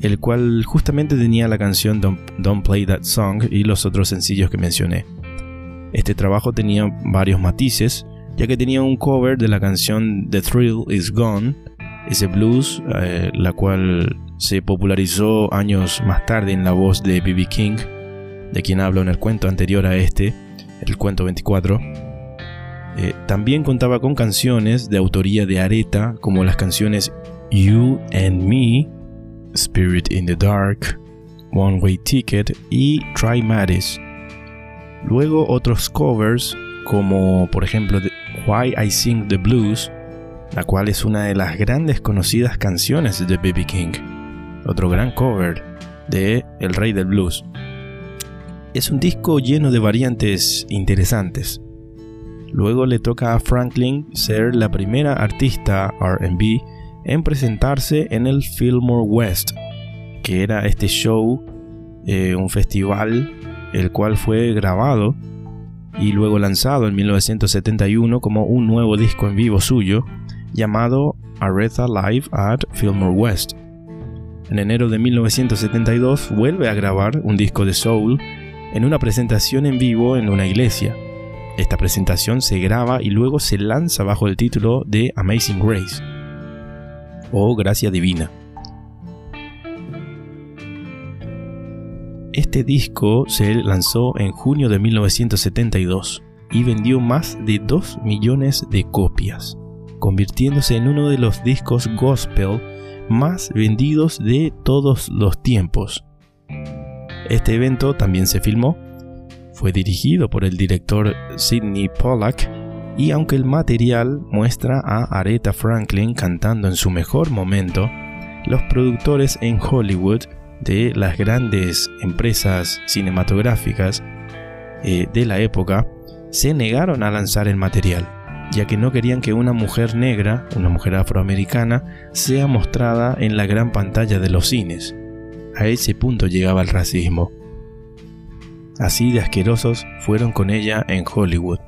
el cual justamente tenía la canción Don't Play That Song y los otros sencillos que mencioné. Este trabajo tenía varios matices, ya que tenía un cover de la canción The Thrill Is Gone, ese blues, eh, la cual se popularizó años más tarde en la voz de B.B. King, de quien hablo en el cuento anterior a este, el cuento 24. Eh, también contaba con canciones de autoría de Areta, como las canciones You and Me, Spirit in the Dark, One Way Ticket y Try Matis. Luego otros covers, como por ejemplo Why I Sing the Blues, la cual es una de las grandes conocidas canciones de B.B. King. Otro gran cover de El Rey del Blues. Es un disco lleno de variantes interesantes. Luego le toca a Franklin ser la primera artista RB en presentarse en el Fillmore West, que era este show, eh, un festival, el cual fue grabado y luego lanzado en 1971 como un nuevo disco en vivo suyo, llamado Aretha Live at Fillmore West. En enero de 1972 vuelve a grabar un disco de soul en una presentación en vivo en una iglesia. Esta presentación se graba y luego se lanza bajo el título de Amazing Grace o Gracia Divina. Este disco se lanzó en junio de 1972 y vendió más de 2 millones de copias, convirtiéndose en uno de los discos gospel más vendidos de todos los tiempos. Este evento también se filmó, fue dirigido por el director Sidney Pollack y aunque el material muestra a Aretha Franklin cantando en su mejor momento, los productores en Hollywood de las grandes empresas cinematográficas eh, de la época se negaron a lanzar el material, ya que no querían que una mujer negra, una mujer afroamericana, sea mostrada en la gran pantalla de los cines. A ese punto llegaba el racismo. Así de asquerosos fueron con ella en Hollywood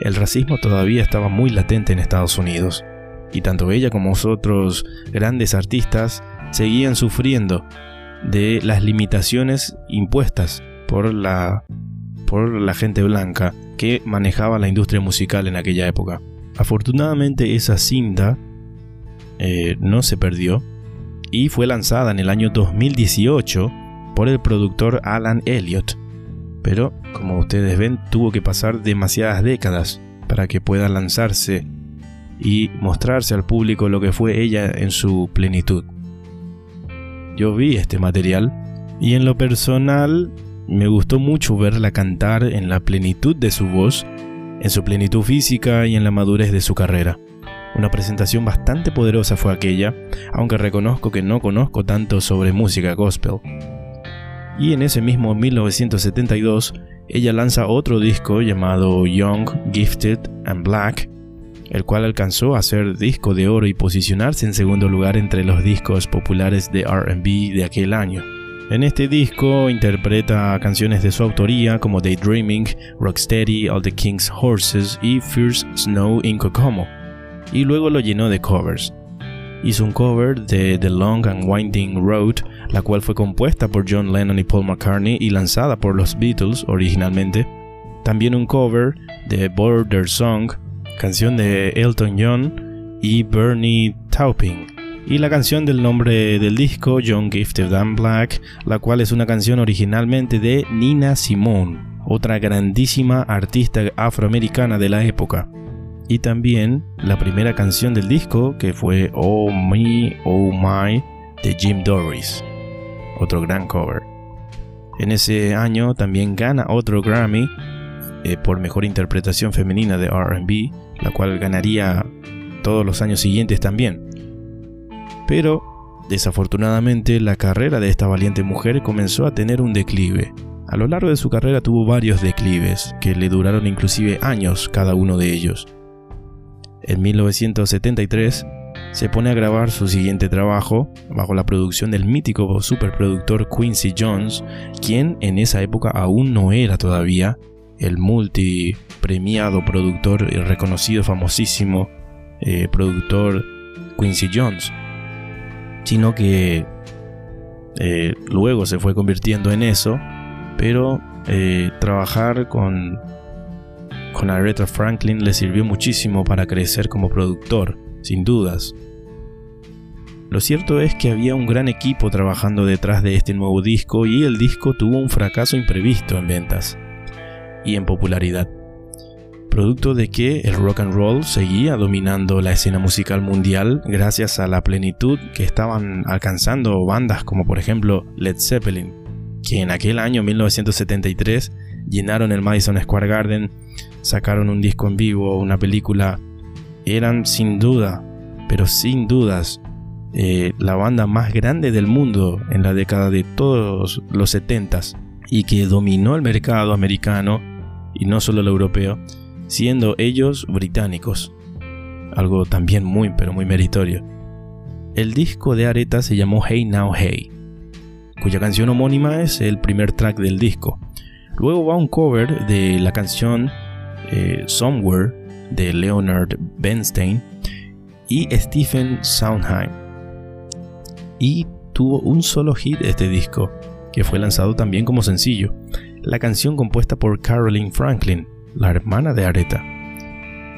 el racismo todavía estaba muy latente en Estados Unidos, y tanto ella como otros grandes artistas seguían sufriendo de las limitaciones impuestas por la, por la gente blanca que manejaba la industria musical en aquella época. Afortunadamente esa cinta eh, no se perdió y fue lanzada en el año 2018 por el productor Alan Elliott, pero, como ustedes ven, tuvo que pasar demasiadas décadas para que pueda lanzarse y mostrarse al público lo que fue ella en su plenitud. Yo vi este material y en lo personal me gustó mucho verla cantar en la plenitud de su voz, en su plenitud física y en la madurez de su carrera. Una presentación bastante poderosa fue aquella, aunque reconozco que no conozco tanto sobre música gospel y en ese mismo 1972 ella lanza otro disco llamado Young, Gifted and Black, el cual alcanzó a ser disco de oro y posicionarse en segundo lugar entre los discos populares de RB de aquel año. En este disco interpreta canciones de su autoría como Daydreaming, Rocksteady, All the King's Horses y First Snow in Kokomo, y luego lo llenó de covers. Hizo un cover de The Long and Winding Road la cual fue compuesta por John Lennon y Paul McCartney y lanzada por los Beatles originalmente. También un cover de Border Song, canción de Elton John y Bernie Taupin. Y la canción del nombre del disco, John Gifted and Black, la cual es una canción originalmente de Nina Simone, otra grandísima artista afroamericana de la época. Y también la primera canción del disco, que fue Oh Me, Oh My, de Jim Doris otro gran cover. En ese año también gana otro Grammy eh, por mejor interpretación femenina de RB, la cual ganaría todos los años siguientes también. Pero, desafortunadamente, la carrera de esta valiente mujer comenzó a tener un declive, A lo largo de su carrera tuvo varios declives, que le duraron inclusive años cada uno de ellos. En 1973 se pone a grabar su siguiente trabajo bajo la producción del mítico superproductor Quincy Jones, quien en esa época aún no era todavía el multipremiado productor y reconocido famosísimo eh, productor Quincy Jones, sino que eh, luego se fue convirtiendo en eso, pero eh, trabajar con, con Aretha Franklin le sirvió muchísimo para crecer como productor sin dudas. Lo cierto es que había un gran equipo trabajando detrás de este nuevo disco y el disco tuvo un fracaso imprevisto en ventas y en popularidad, producto de que el rock and roll seguía dominando la escena musical mundial gracias a la plenitud que estaban alcanzando bandas como por ejemplo Led Zeppelin, que en aquel año 1973 llenaron el Madison Square Garden, sacaron un disco en vivo, una película. Eran sin duda, pero sin dudas, eh, la banda más grande del mundo en la década de todos los 70 y que dominó el mercado americano y no solo el europeo, siendo ellos británicos. Algo también muy pero muy meritorio. El disco de Areta se llamó Hey Now Hey, cuya canción homónima es el primer track del disco. Luego va un cover de la canción eh, Somewhere de Leonard Bernstein y Stephen Sondheim. Y tuvo un solo hit este disco, que fue lanzado también como sencillo, la canción compuesta por Caroline Franklin, la hermana de Aretha.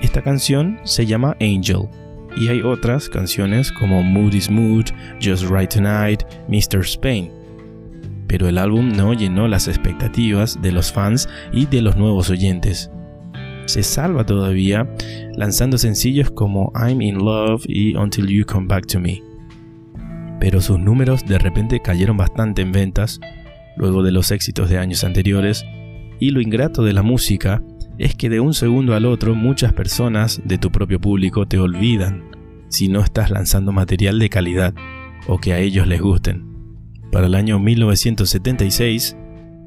Esta canción se llama Angel, y hay otras canciones como Moody's Mood, Just Right Tonight, Mr. Spain. Pero el álbum no llenó las expectativas de los fans y de los nuevos oyentes se salva todavía lanzando sencillos como I'm in Love y Until You Come Back to Me. Pero sus números de repente cayeron bastante en ventas luego de los éxitos de años anteriores y lo ingrato de la música es que de un segundo al otro muchas personas de tu propio público te olvidan si no estás lanzando material de calidad o que a ellos les gusten. Para el año 1976,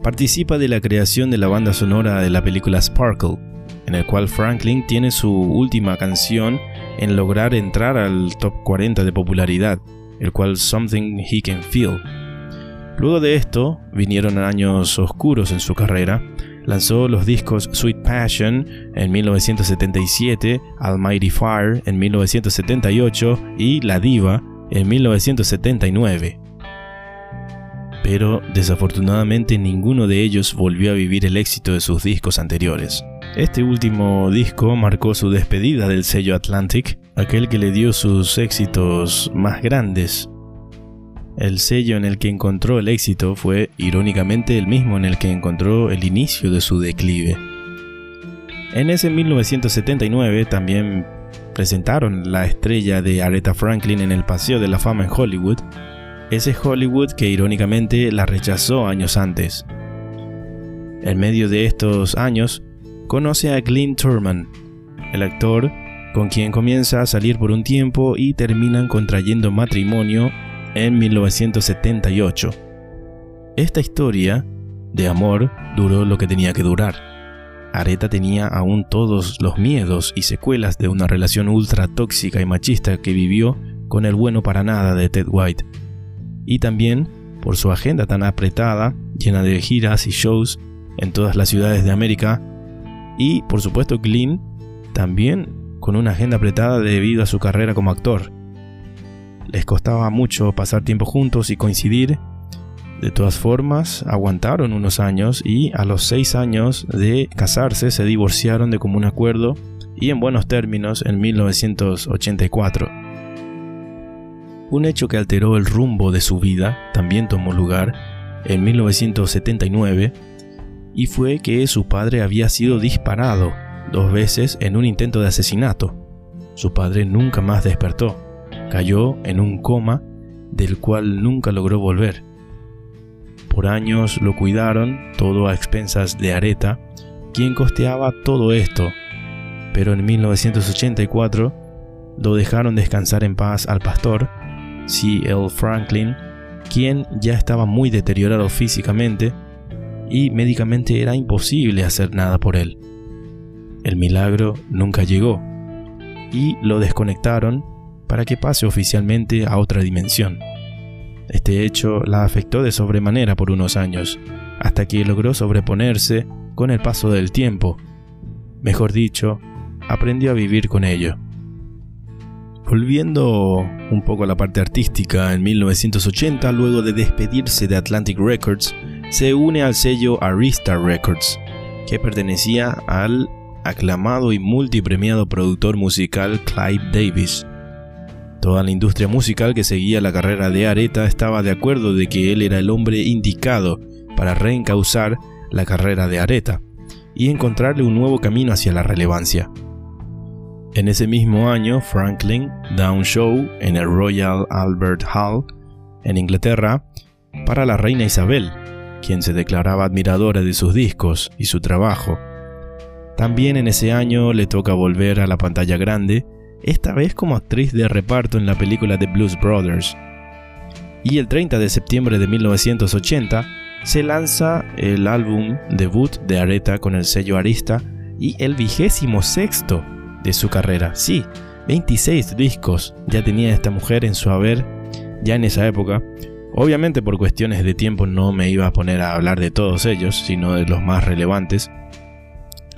participa de la creación de la banda sonora de la película Sparkle, en el cual Franklin tiene su última canción en lograr entrar al top 40 de popularidad, el cual Something He Can Feel. Luego de esto vinieron años oscuros en su carrera. Lanzó los discos Sweet Passion en 1977, Almighty Fire en 1978 y La Diva en 1979 pero desafortunadamente ninguno de ellos volvió a vivir el éxito de sus discos anteriores. Este último disco marcó su despedida del sello Atlantic, aquel que le dio sus éxitos más grandes. El sello en el que encontró el éxito fue, irónicamente, el mismo en el que encontró el inicio de su declive. En ese 1979 también presentaron la estrella de Aretha Franklin en el Paseo de la Fama en Hollywood, ese Hollywood que irónicamente la rechazó años antes. En medio de estos años, conoce a Glenn Turman, el actor con quien comienza a salir por un tiempo y terminan contrayendo matrimonio en 1978. Esta historia de amor duró lo que tenía que durar. Areta tenía aún todos los miedos y secuelas de una relación ultra tóxica y machista que vivió con el bueno para nada de Ted White y también por su agenda tan apretada, llena de giras y shows en todas las ciudades de América, y por supuesto Glynn también con una agenda apretada debido a su carrera como actor. Les costaba mucho pasar tiempo juntos y coincidir. De todas formas, aguantaron unos años y a los seis años de casarse se divorciaron de común acuerdo y en buenos términos en 1984. Un hecho que alteró el rumbo de su vida también tomó lugar en 1979 y fue que su padre había sido disparado dos veces en un intento de asesinato. Su padre nunca más despertó, cayó en un coma del cual nunca logró volver. Por años lo cuidaron, todo a expensas de Areta, quien costeaba todo esto, pero en 1984 lo dejaron descansar en paz al pastor C. L. Franklin, quien ya estaba muy deteriorado físicamente, y médicamente era imposible hacer nada por él. El milagro nunca llegó y lo desconectaron para que pase oficialmente a otra dimensión. Este hecho la afectó de sobremanera por unos años, hasta que logró sobreponerse con el paso del tiempo. Mejor dicho, aprendió a vivir con ello. Volviendo un poco a la parte artística, en 1980, luego de despedirse de Atlantic Records, se une al sello Arista Records, que pertenecía al aclamado y multipremiado productor musical Clive Davis. Toda la industria musical que seguía la carrera de Areta estaba de acuerdo de que él era el hombre indicado para reencauzar la carrera de Areta y encontrarle un nuevo camino hacia la relevancia. En ese mismo año, Franklin da un show en el Royal Albert Hall, en Inglaterra, para la reina Isabel, quien se declaraba admiradora de sus discos y su trabajo. También en ese año le toca volver a la pantalla grande, esta vez como actriz de reparto en la película The Blues Brothers. Y el 30 de septiembre de 1980 se lanza el álbum debut de Aretha con el sello Arista y el vigésimo sexto de su carrera. Sí, 26 discos ya tenía esta mujer en su haber ya en esa época. Obviamente por cuestiones de tiempo no me iba a poner a hablar de todos ellos, sino de los más relevantes.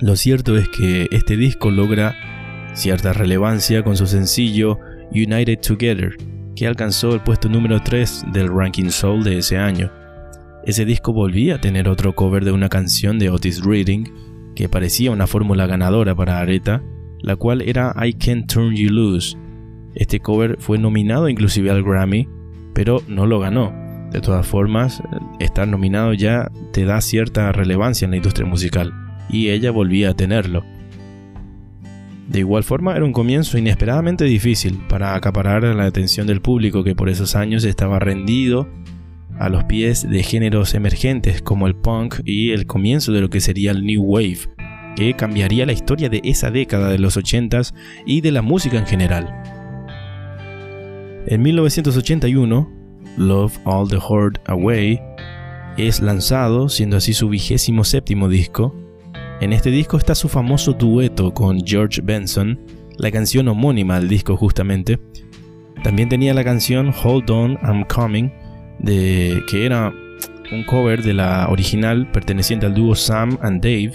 Lo cierto es que este disco logra cierta relevancia con su sencillo United Together, que alcanzó el puesto número 3 del ranking soul de ese año. Ese disco volvía a tener otro cover de una canción de Otis Reading, que parecía una fórmula ganadora para Aretha, la cual era I Can't Turn You Loose. Este cover fue nominado inclusive al Grammy, pero no lo ganó. De todas formas, estar nominado ya te da cierta relevancia en la industria musical, y ella volvía a tenerlo. De igual forma, era un comienzo inesperadamente difícil para acaparar la atención del público que por esos años estaba rendido a los pies de géneros emergentes como el punk y el comienzo de lo que sería el New Wave, que cambiaría la historia de esa década de los 80s y de la música en general. En 1981, Love All the Horde Away es lanzado, siendo así su vigésimo séptimo disco. En este disco está su famoso dueto con George Benson, la canción homónima al disco justamente. También tenía la canción Hold On, I'm Coming, de, que era un cover de la original perteneciente al dúo Sam and Dave,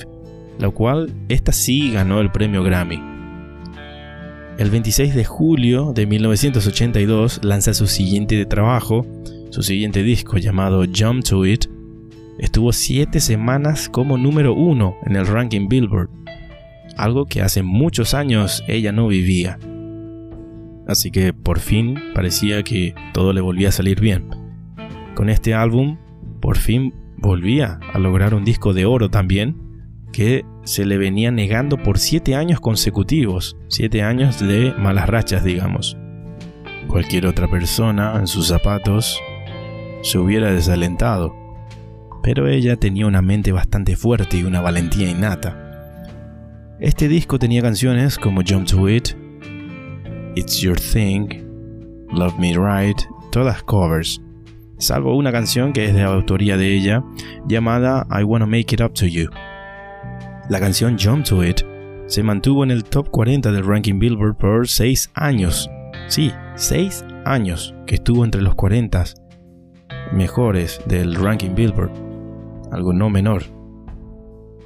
la cual esta sí ganó el premio Grammy. El 26 de julio de 1982 lanza su siguiente trabajo, su siguiente disco llamado Jump to It. Estuvo 7 semanas como número 1 en el ranking Billboard, algo que hace muchos años ella no vivía. Así que por fin parecía que todo le volvía a salir bien. Con este álbum, por fin volvía a lograr un disco de oro también, que se le venía negando por siete años consecutivos, siete años de malas rachas, digamos. Cualquier otra persona en sus zapatos se hubiera desalentado, pero ella tenía una mente bastante fuerte y una valentía innata. Este disco tenía canciones como Jump to It, It's Your Thing, Love Me Right, todas covers, salvo una canción que es de autoría de ella, llamada I Wanna Make It Up to You. La canción Jump to It se mantuvo en el top 40 del ranking Billboard por 6 años. Sí, 6 años que estuvo entre los 40 mejores del ranking Billboard. Algo no menor.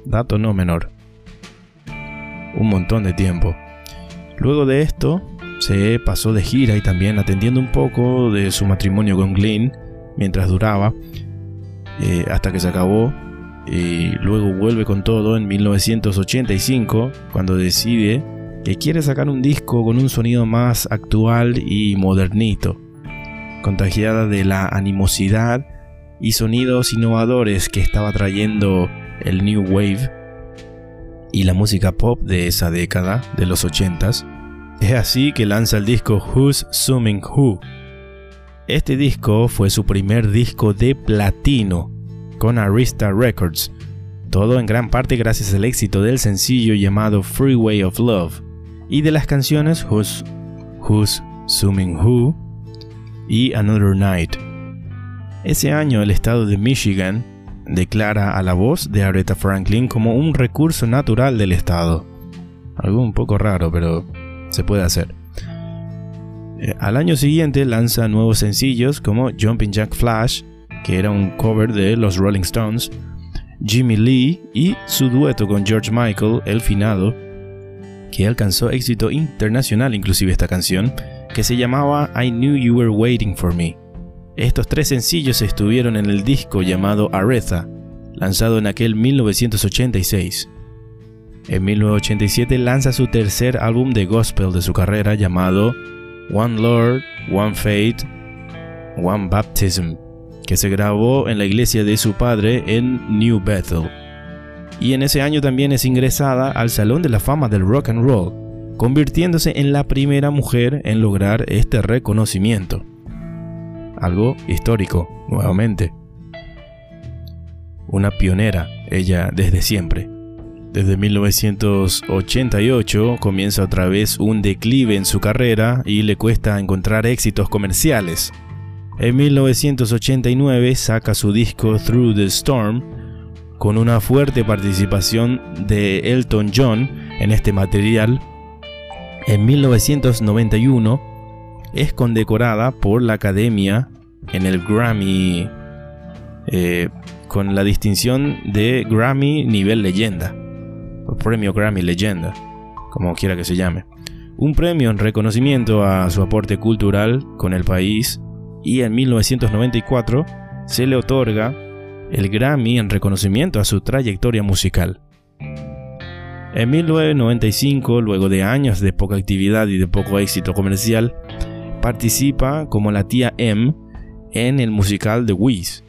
Dato no menor. Un montón de tiempo. Luego de esto, se pasó de gira y también atendiendo un poco de su matrimonio con Glenn mientras duraba, eh, hasta que se acabó y luego vuelve con todo en 1985 cuando decide que quiere sacar un disco con un sonido más actual y modernito, contagiada de la animosidad y sonidos innovadores que estaba trayendo el New Wave y la música pop de esa década de los 80s. Es así que lanza el disco Who's Summing Who. Este disco fue su primer disco de platino con Arista Records, todo en gran parte gracias al éxito del sencillo llamado Freeway of Love y de las canciones Who's, Who's Summing Who y Another Night. Ese año el estado de Michigan declara a la voz de Aretha Franklin como un recurso natural del Estado. Algo un poco raro, pero se puede hacer. Eh, al año siguiente lanza nuevos sencillos como Jumping Jack Flash, que era un cover de los Rolling Stones, Jimmy Lee y su dueto con George Michael, El Finado, que alcanzó éxito internacional inclusive esta canción, que se llamaba I Knew You Were Waiting For Me. Estos tres sencillos estuvieron en el disco llamado Aretha, lanzado en aquel 1986. En 1987 lanza su tercer álbum de gospel de su carrera llamado One Lord, One Faith, One Baptism, que se grabó en la iglesia de su padre en New Bethel. Y en ese año también es ingresada al Salón de la Fama del Rock and Roll, convirtiéndose en la primera mujer en lograr este reconocimiento. Algo histórico, nuevamente. Una pionera, ella desde siempre. Desde 1988 comienza otra vez un declive en su carrera y le cuesta encontrar éxitos comerciales. En 1989 saca su disco Through the Storm, con una fuerte participación de Elton John en este material. En 1991 es condecorada por la Academia en el Grammy eh, con la distinción de Grammy nivel leyenda premio Grammy Leyenda, como quiera que se llame. Un premio en reconocimiento a su aporte cultural con el país y en 1994 se le otorga el Grammy en reconocimiento a su trayectoria musical. En 1995, luego de años de poca actividad y de poco éxito comercial, participa como la tía M en el musical The Wiz,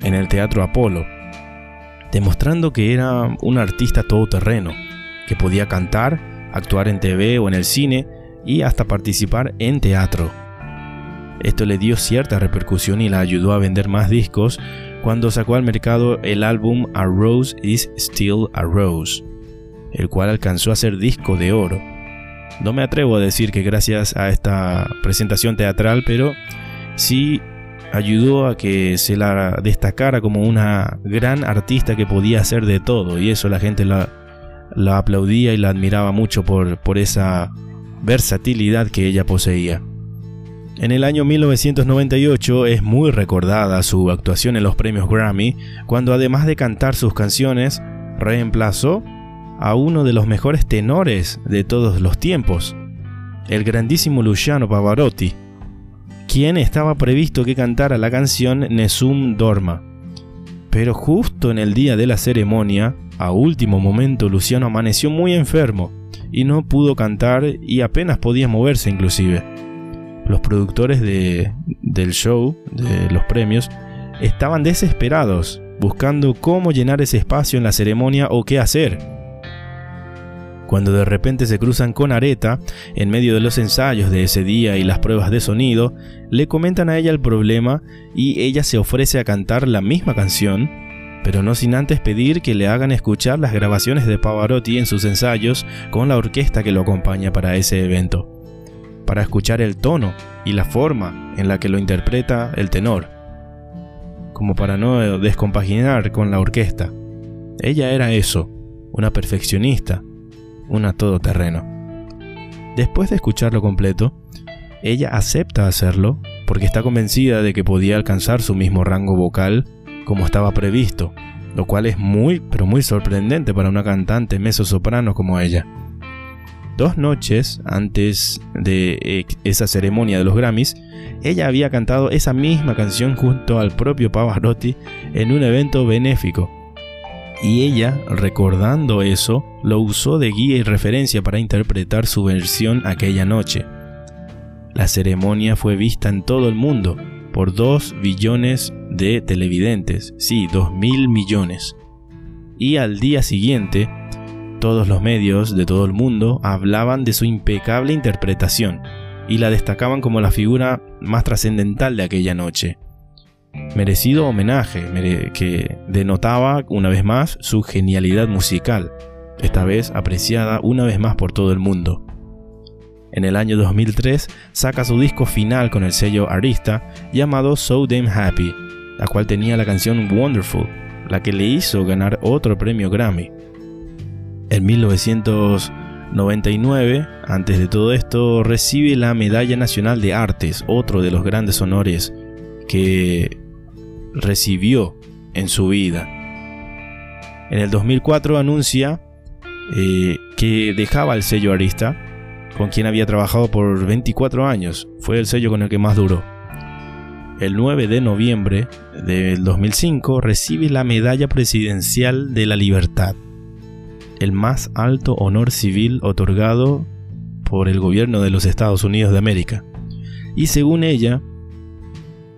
en el Teatro Apolo, demostrando que era un artista todoterreno, que podía cantar, actuar en TV o en el cine y hasta participar en teatro. Esto le dio cierta repercusión y la ayudó a vender más discos cuando sacó al mercado el álbum A Rose is Still a Rose, el cual alcanzó a ser disco de oro. No me atrevo a decir que gracias a esta presentación teatral, pero sí ayudó a que se la destacara como una gran artista que podía hacer de todo y eso la gente la, aplaudía y la admiraba mucho por, por esa versatilidad que ella poseía. En el año 1998 es muy recordada su actuación en los premios Grammy, cuando además de cantar sus canciones, reemplazó a uno de los mejores tenores de todos los tiempos, el grandísimo Luciano Pavarotti, quien estaba previsto que cantara la canción Nesum Dorma. Pero justo en el día de la ceremonia, a último momento Luciano amaneció muy enfermo y no pudo cantar y apenas podía moverse inclusive. Los productores de, del show, de los premios, estaban desesperados, buscando cómo llenar ese espacio en la ceremonia o qué hacer cuando de repente se cruzan con Areta, en medio de los ensayos de ese día y las pruebas de sonido, le comentan a ella el problema y ella se ofrece a cantar la misma canción, pero no sin antes pedir que le hagan escuchar las grabaciones de Pavarotti en sus ensayos con la orquesta que lo acompaña para ese evento, para escuchar el tono y la forma en la que lo interpreta el tenor, como para no descompaginar con la orquesta. Ella era eso, una perfeccionista, una todoterreno. Después de escucharlo completo, ella acepta hacerlo porque está convencida de que podía alcanzar su mismo rango vocal como estaba previsto, lo cual es muy, pero muy sorprendente para una cantante mezzo-soprano como ella. Dos noches antes de eh, esa ceremonia de los Grammys, ella había cantado esa misma canción junto al propio Pavarotti en un evento benéfico, y ella, recordando eso, lo usó de guía y referencia para interpretar su versión aquella noche. La ceremonia fue vista en todo el mundo por 2 billones de televidentes, sí, 2 mil millones. Y al día siguiente, todos los medios de todo el mundo hablaban de su impecable interpretación y la destacaban como la figura más trascendental de aquella noche merecido homenaje que denotaba una vez más su genialidad musical, esta vez apreciada una vez más por todo el mundo. En el año 2003 saca su disco final con el sello Arista llamado So Damn Happy, la cual tenía la canción Wonderful, la que le hizo ganar otro premio Grammy. En 1999, antes de todo esto, recibe la Medalla Nacional de Artes, otro de los grandes honores que recibió en su vida. En el 2004 anuncia eh, que dejaba el sello Arista, con quien había trabajado por 24 años. Fue el sello con el que más duró. El 9 de noviembre del 2005 recibe la Medalla Presidencial de la Libertad, el más alto honor civil otorgado por el gobierno de los Estados Unidos de América. Y según ella,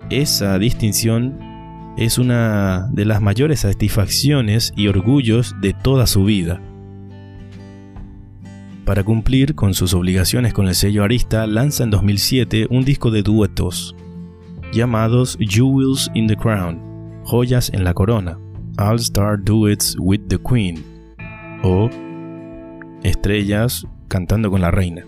esa distinción es una de las mayores satisfacciones y orgullos de toda su vida. Para cumplir con sus obligaciones con el sello Arista, lanza en 2007 un disco de duetos llamados Jewels in the Crown, joyas en la corona, All Star Duets with the Queen, o Estrellas cantando con la reina.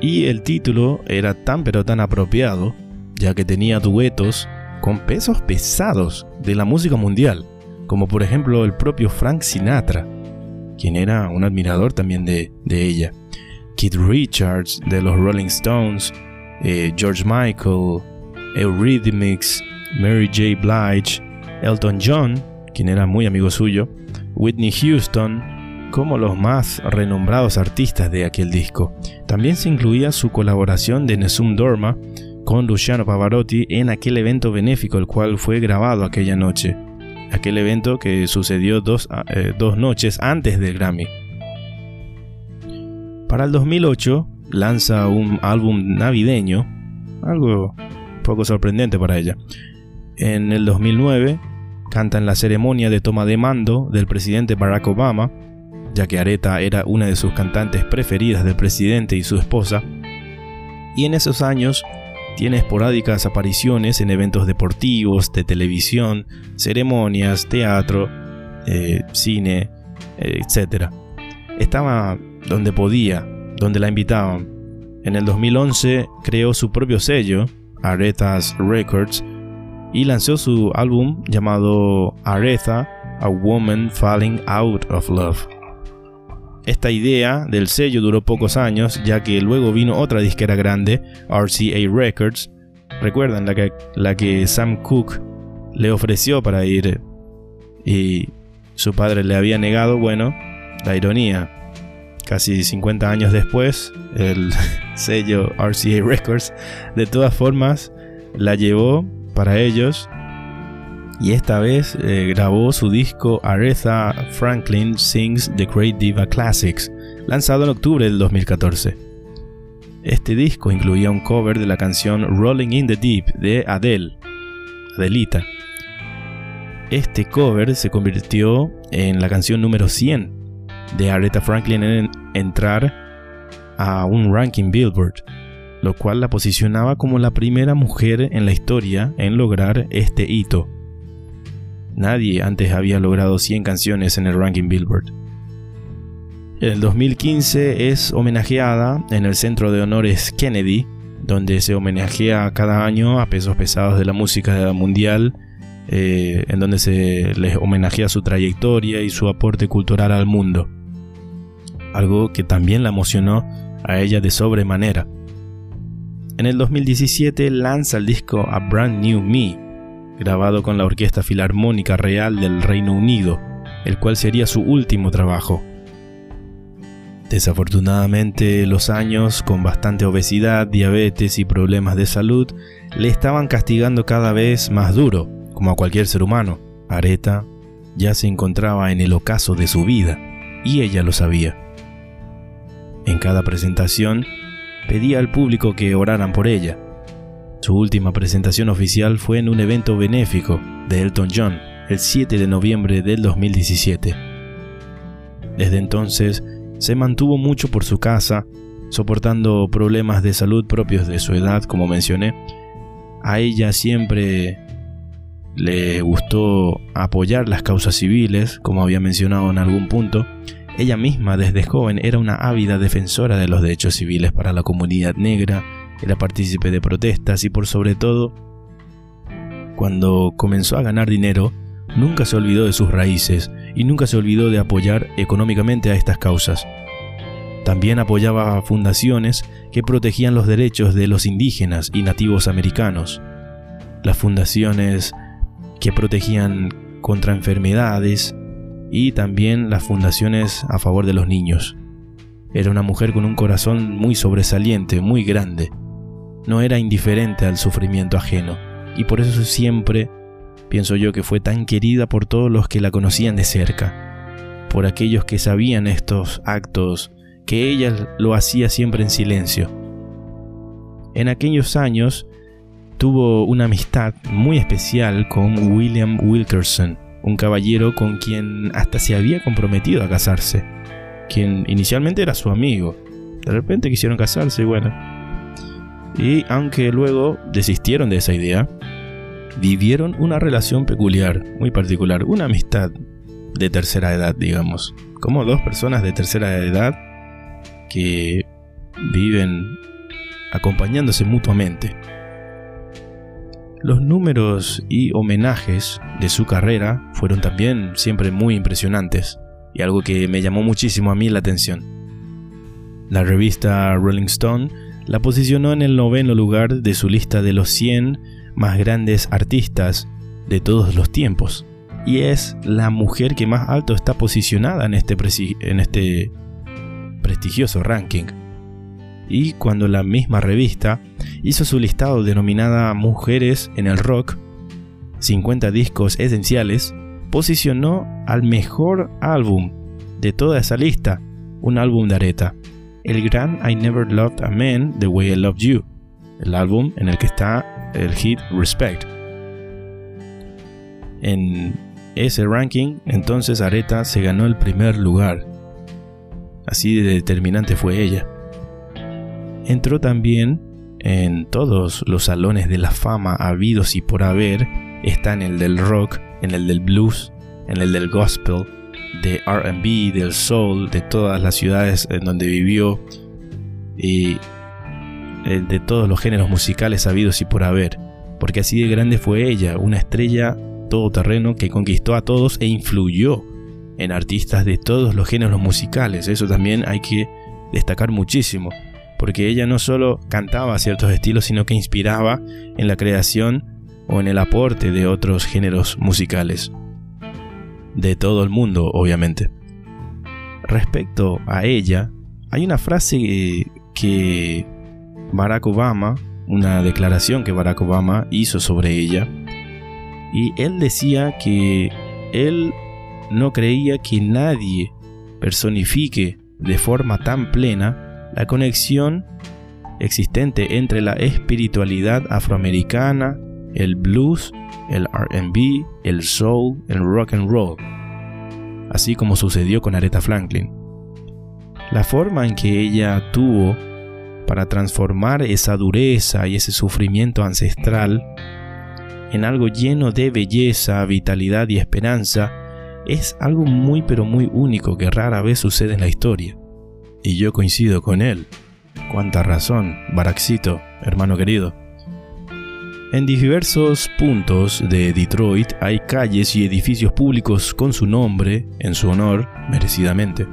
Y el título era tan pero tan apropiado ya que tenía duetos con pesos pesados de la música mundial, como por ejemplo el propio Frank Sinatra, quien era un admirador también de, ella, Keith Richards de los Rolling Stones, eh, George Michael, Eurythmics, Mary J. Blige, Elton John, quien era muy amigo suyo, Whitney Houston, como los más renombrados artistas de aquel disco. También se incluía su colaboración de Nessun Dorma con Luciano Pavarotti en aquel evento benéfico el cual fue grabado aquella noche. Aquel evento que sucedió dos, ah, eh, dos noches antes del Grammy. Para el 2008 lanza un álbum navideño, algo poco sorprendente para ella. En el 2009 canta en la ceremonia de toma de mando del presidente Barack Obama, ya que Aretha era una de sus cantantes preferidas del presidente y su esposa. Y en esos años tiene esporádicas apariciones en eventos deportivos, de televisión, ceremonias, teatro, eh, cine, eh, etc. Estaba donde podía, donde la invitaban. En el 2011 creó su propio sello, Aretha's Records, y lanzó su álbum llamado Aretha, A Woman Falling Out of Love. Esta idea del sello duró pocos años, ya que luego vino otra disquera grande, RCA Records, recuerdan la que, Sam Cooke le ofreció para ir y su padre le había negado, bueno, la ironía. Casi 50 años después, el sello RCA Records de todas formas la llevó para ellos y esta vez eh, grabó su disco Aretha Franklin Sings the Great Diva Classics, lanzado en octubre del 2014. Este disco incluía un cover de la canción Rolling in the Deep de Adele, Adelita. Este cover se convirtió en la canción número 100 de Aretha Franklin en entrar a un ranking Billboard, lo cual la posicionaba como la primera mujer en la historia en lograr este hito. Nadie antes había logrado 100 canciones en el ranking Billboard. En el 2015 es homenajeada en el Centro de Honores Kennedy, donde se homenajea cada año a pesos pesados de la música mundial, eh, en donde se les homenajea su trayectoria y su aporte cultural al mundo. Algo que también la emocionó a ella de sobremanera. En el 2017 lanza el disco A Brand New Me, grabado con la Orquesta Filarmónica Real del Reino Unido, el cual sería su último trabajo. Desafortunadamente, los años, con bastante obesidad, diabetes y problemas de salud, le estaban castigando cada vez más duro, como a cualquier ser humano. Areta ya se encontraba en el ocaso de su vida, y ella lo sabía. En cada presentación, pedía al público que oraran por ella, su última presentación oficial fue en un evento benéfico de Elton John el 7 de noviembre del 2017. Desde entonces se mantuvo mucho por su casa, soportando problemas de salud propios de su edad, como mencioné. A ella siempre le gustó apoyar las causas civiles, como había mencionado en algún punto. Ella misma desde joven era una ávida defensora de los derechos civiles para la comunidad negra era partícipe de protestas y por sobre todo cuando comenzó a ganar dinero, nunca se olvidó de sus raíces y nunca se olvidó de apoyar económicamente a estas causas. También apoyaba fundaciones que protegían los derechos de los indígenas y nativos americanos. Las fundaciones que protegían contra enfermedades y también las fundaciones a favor de los niños. Era una mujer con un corazón muy sobresaliente, muy grande. No era indiferente al sufrimiento ajeno y por eso siempre pienso yo que fue tan querida por todos los que la conocían de cerca, por aquellos que sabían estos actos, que ella lo hacía siempre en silencio. En aquellos años tuvo una amistad muy especial con William Wilkerson, un caballero con quien hasta se había comprometido a casarse, quien inicialmente era su amigo. De repente quisieron casarse y bueno. Y aunque luego desistieron de esa idea, vivieron una relación peculiar, muy particular, una amistad de tercera edad, digamos. Como dos personas de tercera edad que viven acompañándose mutuamente. Los números y homenajes de su carrera fueron también siempre muy impresionantes y algo que me llamó muchísimo a mí la atención. La revista Rolling Stone la posicionó en el noveno lugar de su lista de los 100 más grandes artistas de todos los tiempos. Y es la mujer que más alto está posicionada en este, en este prestigioso ranking. Y cuando la misma revista hizo su listado denominada Mujeres en el Rock, 50 discos esenciales, posicionó al mejor álbum de toda esa lista, un álbum de Areta, el gran I Never Loved a Man The Way I Loved You, el álbum en el que está el hit Respect. En ese ranking, entonces Areta se ganó el primer lugar. Así de determinante fue ella entró también en todos los salones de la fama habidos y por haber. Está en el del rock, en el del blues, en el del gospel, de RB, del soul, de todas las ciudades en donde vivió y eh, de todos los géneros musicales habidos y por haber. Porque así de grande fue ella, una estrella todoterreno que conquistó a todos e influyó en artistas de todos los géneros musicales. Eso también hay que destacar muchísimo porque ella no solo cantaba ciertos estilos, sino que inspiraba en la creación o en el aporte de otros géneros musicales. De todo el mundo, obviamente. Respecto a ella, hay una frase que Barack Obama, una declaración que Barack Obama hizo sobre ella, y él decía que él no creía que nadie personifique de forma tan plena la conexión existente entre la espiritualidad afroamericana, el blues, el RB, el soul, el rock and roll, así como sucedió con Aretha Franklin. La forma en que ella tuvo para transformar esa dureza y ese sufrimiento ancestral en algo lleno de belleza, vitalidad y esperanza es algo muy pero muy único que rara vez sucede en la historia. Y yo coincido con él. Cuánta razón, Baraxito, hermano querido. En diversos puntos de Detroit hay calles y edificios públicos con su nombre, en su honor, merecidamente.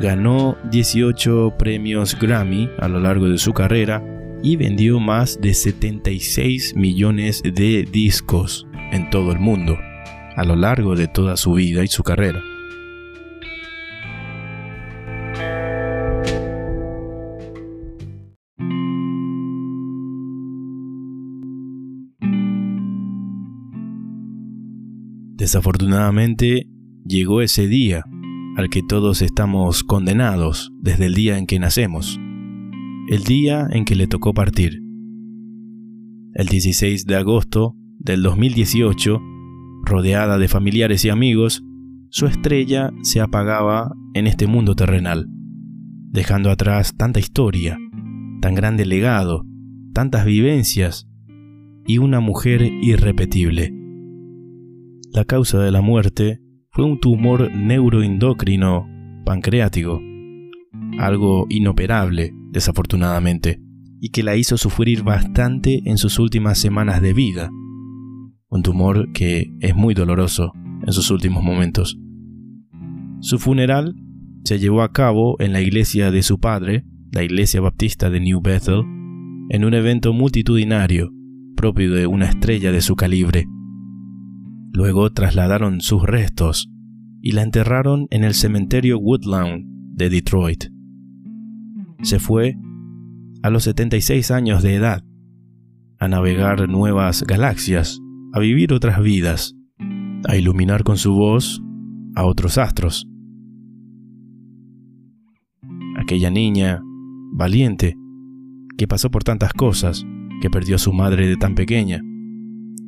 Ganó 18 premios Grammy a lo largo de su carrera y vendió más de 76 millones de discos en todo el mundo, a lo largo de toda su vida y su carrera. Desafortunadamente, llegó ese día al que todos estamos condenados desde el día en que nacemos, el día en que le tocó partir. El 16 de agosto del 2018, rodeada de familiares y amigos, su estrella se apagaba en este mundo terrenal, dejando atrás tanta historia, tan grande legado, tantas vivencias y una mujer irrepetible. La causa de la muerte fue un tumor neuroendocrino pancreático, algo inoperable, desafortunadamente, y que la hizo sufrir bastante en sus últimas semanas de vida. un tumor que es muy doloroso en sus últimos momentos. Su funeral se llevó a cabo en la iglesia de su padre, la iglesia baptista de New Bethel, en un evento multitudinario propio de una estrella de su calibre. Luego trasladaron sus restos y la enterraron en el cementerio Woodlawn de Detroit. Se fue a los 76 años de edad a navegar nuevas galaxias, a vivir otras vidas, a iluminar con su voz a otros astros. Aquella niña, valiente, que pasó por tantas cosas, que perdió a su madre de tan pequeña,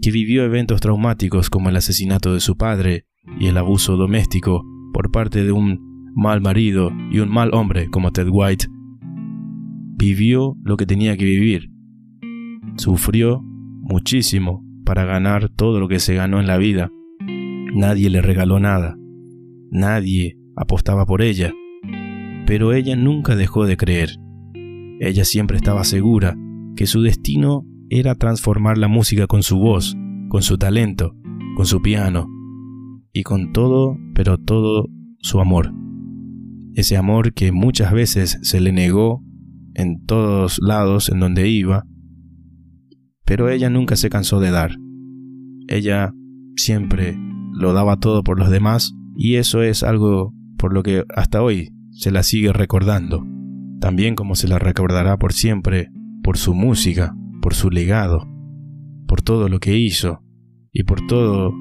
que vivió eventos traumáticos como el asesinato de su padre y el abuso doméstico por parte de un mal marido y un mal hombre como Ted White, vivió lo que tenía que vivir. Sufrió muchísimo para ganar todo lo que se ganó en la vida. Nadie le regaló nada. Nadie apostaba por ella. Pero ella nunca dejó de creer. Ella siempre estaba segura que su destino era transformar la música con su voz, con su talento, con su piano y con todo, pero todo su amor. Ese amor que muchas veces se le negó en todos lados en donde iba, pero ella nunca se cansó de dar. Ella siempre lo daba todo por los demás y eso es algo por lo que hasta hoy se la sigue recordando, también como se la recordará por siempre por su música, por su legado, por todo lo que hizo y por todo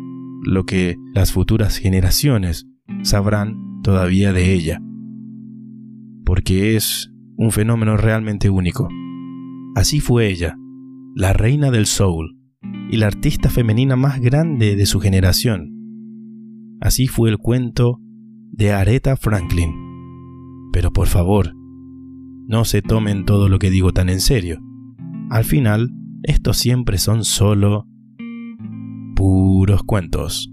lo que las futuras generaciones sabrán todavía de ella. Porque es un fenómeno realmente único. Así fue ella, la reina del soul y la artista femenina más grande de su generación. Así fue el cuento de Aretha Franklin. Pero por favor, no se tomen todo lo que digo tan en serio. Al final, estos siempre son solo puros cuentos.